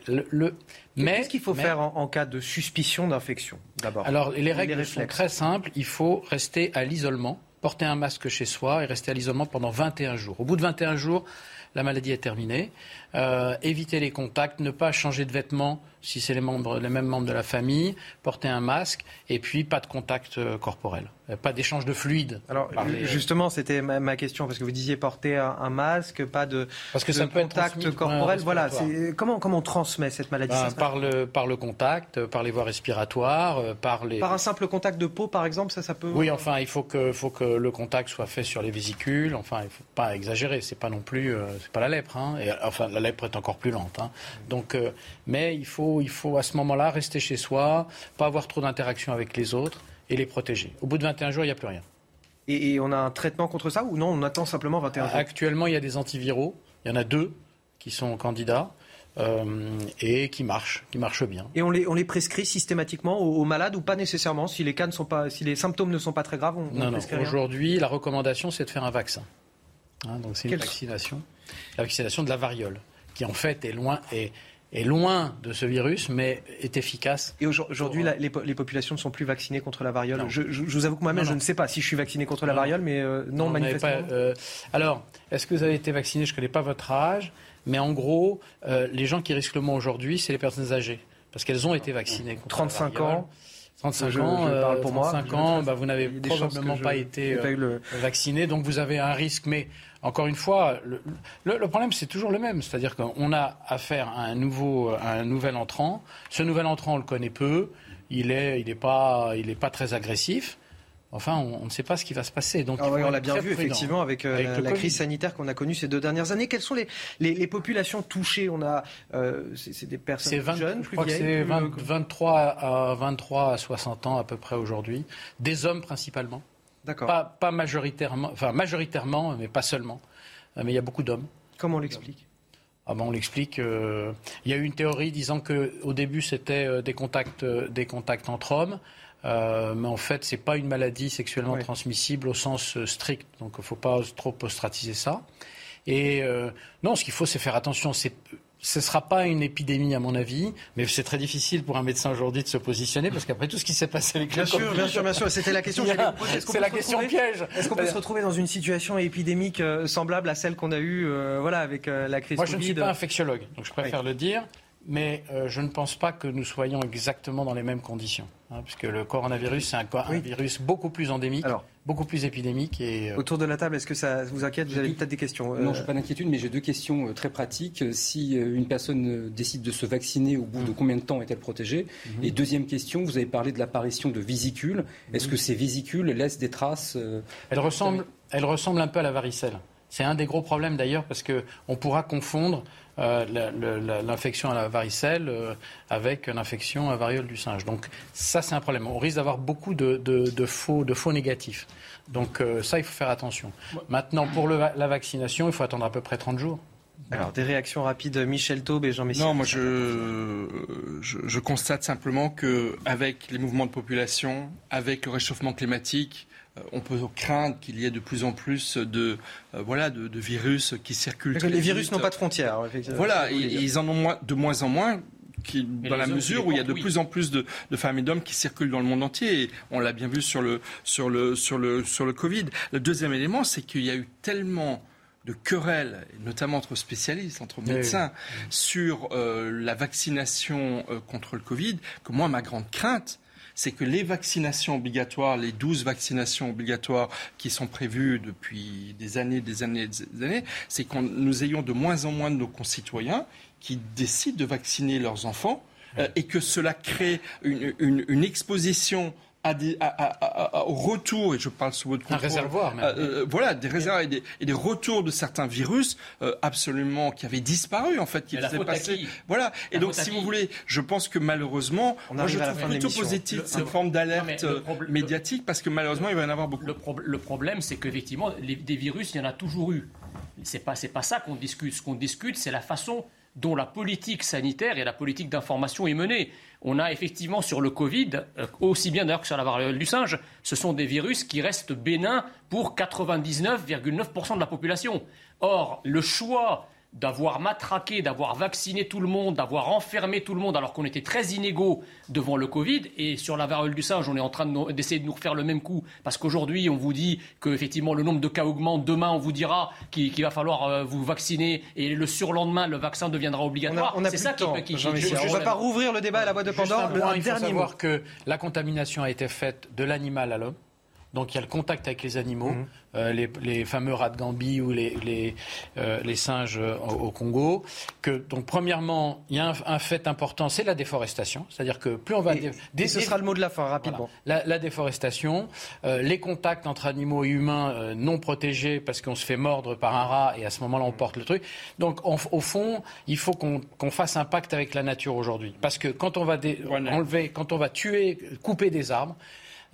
Qu'est-ce qu'il faut faire en, cas de suspicion d'infection, d'abord Alors, les règles sont très simples. Il faut rester à l'isolement, porter un masque chez soi et rester à l'isolement pendant 21 jours. Au bout de 21 jours, la maladie est terminée. Euh, éviter les contacts, ne pas changer de vêtements si c'est les, membres, les mêmes membres de la famille, porter un masque et puis pas de contact euh, corporel, euh, pas d'échange de fluide. Alors justement, c'était ma, question parce que vous disiez porter un, masque, pas de, parce que ça peut contact corporel. Voilà, comment comment on transmet cette maladie? Ben, par le par le contact, par les voies respiratoires, par les par un simple contact de peau, par exemple, ça ça peut. Oui, enfin, il faut que faut que le contact soit fait sur les vésicules. Enfin, il faut pas exagérer. C'est pas non plus c'est pas la lèpre. Hein. Et, enfin, la lèpre est encore plus lente. Hein. Donc, mais il faut il faut à ce moment-là rester chez soi, pas avoir trop d'interaction avec les autres et les protéger. Au bout de 21 jours, il n'y a plus rien. Et, on a un traitement contre ça ou non On attend simplement 21 jours? Actuellement, il y a des antiviraux. Il y en a deux qui sont candidats. Euh, et qui marchent, qui marchent bien. Et on les, on les prescrit systématiquement aux, malades ou pas nécessairement? Si les cas ne sont pas, si les symptômes ne sont pas très graves, on, non, non. Aujourd'hui, la recommandation, c'est de faire un vaccin. Hein, donc c'est une vaccination, la vaccination de la variole, qui en fait est loin, est, est loin de ce virus, mais est efficace. Et aujourd'hui, les, populations ne sont plus vaccinées contre la variole. Je, vous avoue que moi-même, je ne sais pas si je suis vacciné contre la variole, mais euh, non, manifestement. Euh, alors, est-ce que vous avez été vacciné? Je ne connais pas votre âge, mais en gros, euh, les gens qui risquent le moins aujourd'hui, c'est les personnes âgées, parce qu'elles ont été vaccinées contre 35 la ans. 35 ans, parle pour 35 moi. ans, bah, vous n'avez probablement pas été vacciné, donc vous avez un risque. Mais encore une fois, le, problème, c'est toujours le même. C'est-à-dire qu'on a affaire à un, nouveau, un nouvel entrant. Ce nouvel entrant, on le connaît peu. Il n'est il est pas, il pas très agressif. Enfin, on, ne sait pas ce qui va se passer. Donc, ah on l'a bien vu effectivement avec, euh, la, crise sanitaire qu'on a connue ces deux dernières années. Quelles sont les, les, populations touchées? On a, euh, c'est des personnes 20, jeunes, plus vieilles? C'est 23 à 23 à 60 ans à peu près aujourd'hui, des hommes principalement. Pas, pas majoritairement, enfin majoritairement, mais pas seulement. Euh, mais il y a beaucoup d'hommes. Comment on l'explique? Ah ben on l'explique. Euh, il y a eu une théorie disant qu'au début c'était euh, des contacts, des contacts entre hommes, mais en fait c'est pas une maladie sexuellement transmissible au sens strict. Donc il ne faut pas trop ostratiser ça. Et non, ce qu'il faut c'est faire attention. C'est ce ne sera pas une épidémie, à mon avis, mais c'est très difficile pour un médecin aujourd'hui de se positionner, parce qu'après tout ce qui s'est passé avec bien le sûr, Bien sûr, bien sûr, c'était la question C'est la question piège. Est-ce qu'on peut se retrouver dans une situation épidémique euh, semblable à celle qu'on a eue euh, voilà, avec euh, la crise Moi, Covid Moi, je ne suis pas infectiologue, donc je préfère le dire mais euh, je ne pense pas que nous soyons exactement dans les mêmes conditions, hein, puisque le coronavirus, c'est un, virus beaucoup plus endémique, beaucoup plus épidémique. Et, euh, Autour de la table, est-ce que ça vous inquiète? Vous avez peut-être des questions Non, je n'ai pas d'inquiétude, mais j'ai deux questions euh, très pratiques. Si une personne décide de se vacciner, au bout de mmh. combien de temps est-elle protégée? Mmh. Et deuxième question, vous avez parlé de l'apparition de vésicules. Mmh. Est-ce que ces vésicules laissent des traces elles, ressemblent, elles ressemblent un peu à la varicelle. C'est un des gros problèmes d'ailleurs, parce qu'on pourra confondre euh, l'infection à la varicelle euh, avec l'infection à variole du singe. Donc ça, c'est un problème. On risque d'avoir beaucoup de, faux, de faux négatifs. Donc euh, ça, il faut faire attention. Maintenant, pour la vaccination, il faut attendre à peu près 30 jours. Alors, des réactions rapides, Michel Taube et Jean-Michel. Non, moi, je, je, constate simplement qu'avec les mouvements de population, avec le réchauffement climatique, euh, on peut craindre qu'il y ait de plus en plus de, euh, voilà, de, virus qui circulent. les virus n'ont pas de frontières. Voilà, ils en ont de moins en moins qui, dans la mesure où il y a de plus en plus de, femmes et d'hommes qui circulent dans le monde entier. Et on l'a bien vu sur le, sur, le, sur, le, sur le Covid. Le deuxième élément, c'est qu'il y a eu tellement de querelles, notamment entre spécialistes, entre médecins, sur euh, la vaccination euh, contre le Covid, que moi, ma grande crainte, c'est que les vaccinations obligatoires, les 12 vaccinations obligatoires qui sont prévues depuis des années, des années, des années, c'est que nous ayons de moins en moins de nos concitoyens qui décident de vacciner leurs enfants euh, et que cela crée une, une exposition à au retour, et je parle sous votre contrôle, un réservoir, même. Euh, euh, voilà, des réserves et des, et des, retours de certains virus euh, absolument qui avaient disparu en fait, qui faisaient passer. Voilà. Et donc, si vous voulez, je pense que malheureusement, On moi je trouve plutôt positif cette forme d'alerte médiatique parce que malheureusement, il va y en avoir beaucoup. Le, le problème, c'est qu'effectivement, des virus, il y en a toujours eu. C'est pas, c'est pas ça qu'on discute. Ce qu'on discute, c'est la façon dont la politique sanitaire et la politique d'information est menée. On a effectivement sur le Covid, euh, aussi bien d'ailleurs que sur la variole du singe, ce sont des virus qui restent bénins pour 99,9% de la population. Or, le choix d'avoir matraqué, d'avoir vacciné tout le monde, d'avoir enfermé tout le monde alors qu'on était très inégaux devant le Covid. Et sur la variole du singe, on est en train d'essayer de, nous refaire le même coup parce qu'aujourd'hui, on vous dit que effectivement le nombre de cas augmente. Demain, on vous dira qu'il va falloir euh, vous vacciner et le surlendemain, le vaccin deviendra obligatoire. C'est ça qui, qui, qui, On ne va pas rouvrir le débat à la boîte de Pandore. il faut savoir que la contamination a été faite de l'animal à l'homme. Donc il y a le contact avec les animaux. Mmh. Euh, les, fameux rats de Gambie ou les, les, euh, singes au, Congo. Que, donc, premièrement, il y a un, fait important, c'est la déforestation. C'est-à-dire que plus on va... Et, ce sera le mot de la fin, rapidement. La, déforestation, euh, les contacts entre animaux et humains non protégés parce qu'on se fait mordre par un rat et à ce moment-là, on porte le truc. Donc, au fond, il faut qu'on fasse un pacte avec la nature aujourd'hui. Parce que quand on va enlever, quand on va tuer, couper des arbres,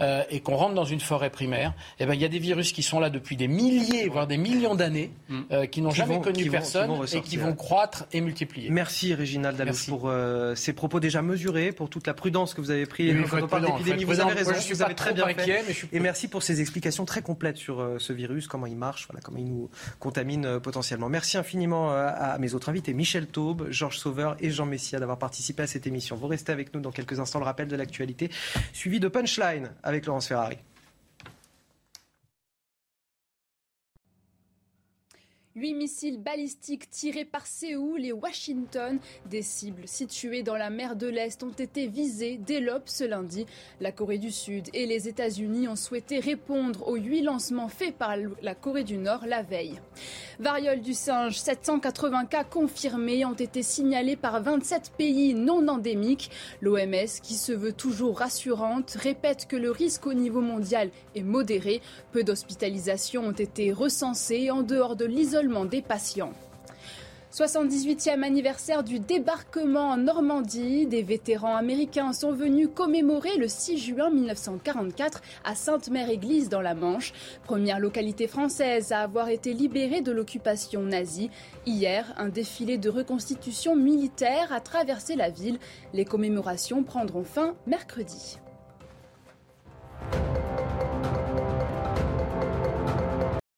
euh, et qu'on rentre dans une forêt primaire, eh ben, il y a des virus qui sont là depuis des milliers, voire des millions d'années, mm. euh, qui n'ont jamais connu personne et qui vont croître et multiplier. Merci Réginald pour euh, ces propos déjà mesurés, pour toute la prudence que vous avez prise quand on parle d'épidémie. Vous avez raison, vous avez très bien fait. Et merci pour ces explications très complètes sur ce virus, comment il marche, voilà, comment il nous contamine potentiellement. Merci infiniment à mes autres invités, Michel Taube, Georges Sauveur et Jean Messia d'avoir participé à cette émission. Vous restez avec nous dans quelques instants, le rappel de l'actualité, suivi de Punchline avec Laurence Ferrari. Huit missiles balistiques tirés par Séoul et Washington. Des cibles situées dans la mer de l'Est ont été visées dès l'aube ce lundi. La Corée du Sud et les États-Unis ont souhaité répondre aux huit lancements faits par la Corée du Nord la veille. Variole du singe, 780 cas confirmés ont été signalés par 27 pays non endémiques. L'OMS, qui se veut toujours rassurante, répète que le risque au niveau mondial est modéré. Peu d'hospitalisations ont été recensées en dehors de l'isolement des patients. 78e anniversaire du débarquement en Normandie. Des vétérans américains sont venus commémorer le 6 juin 1944 à Sainte-Mère-Église dans la Manche, première localité française à avoir été libérée de l'occupation nazie. Hier, un défilé de reconstitution militaire a traversé la ville. Les commémorations prendront fin mercredi.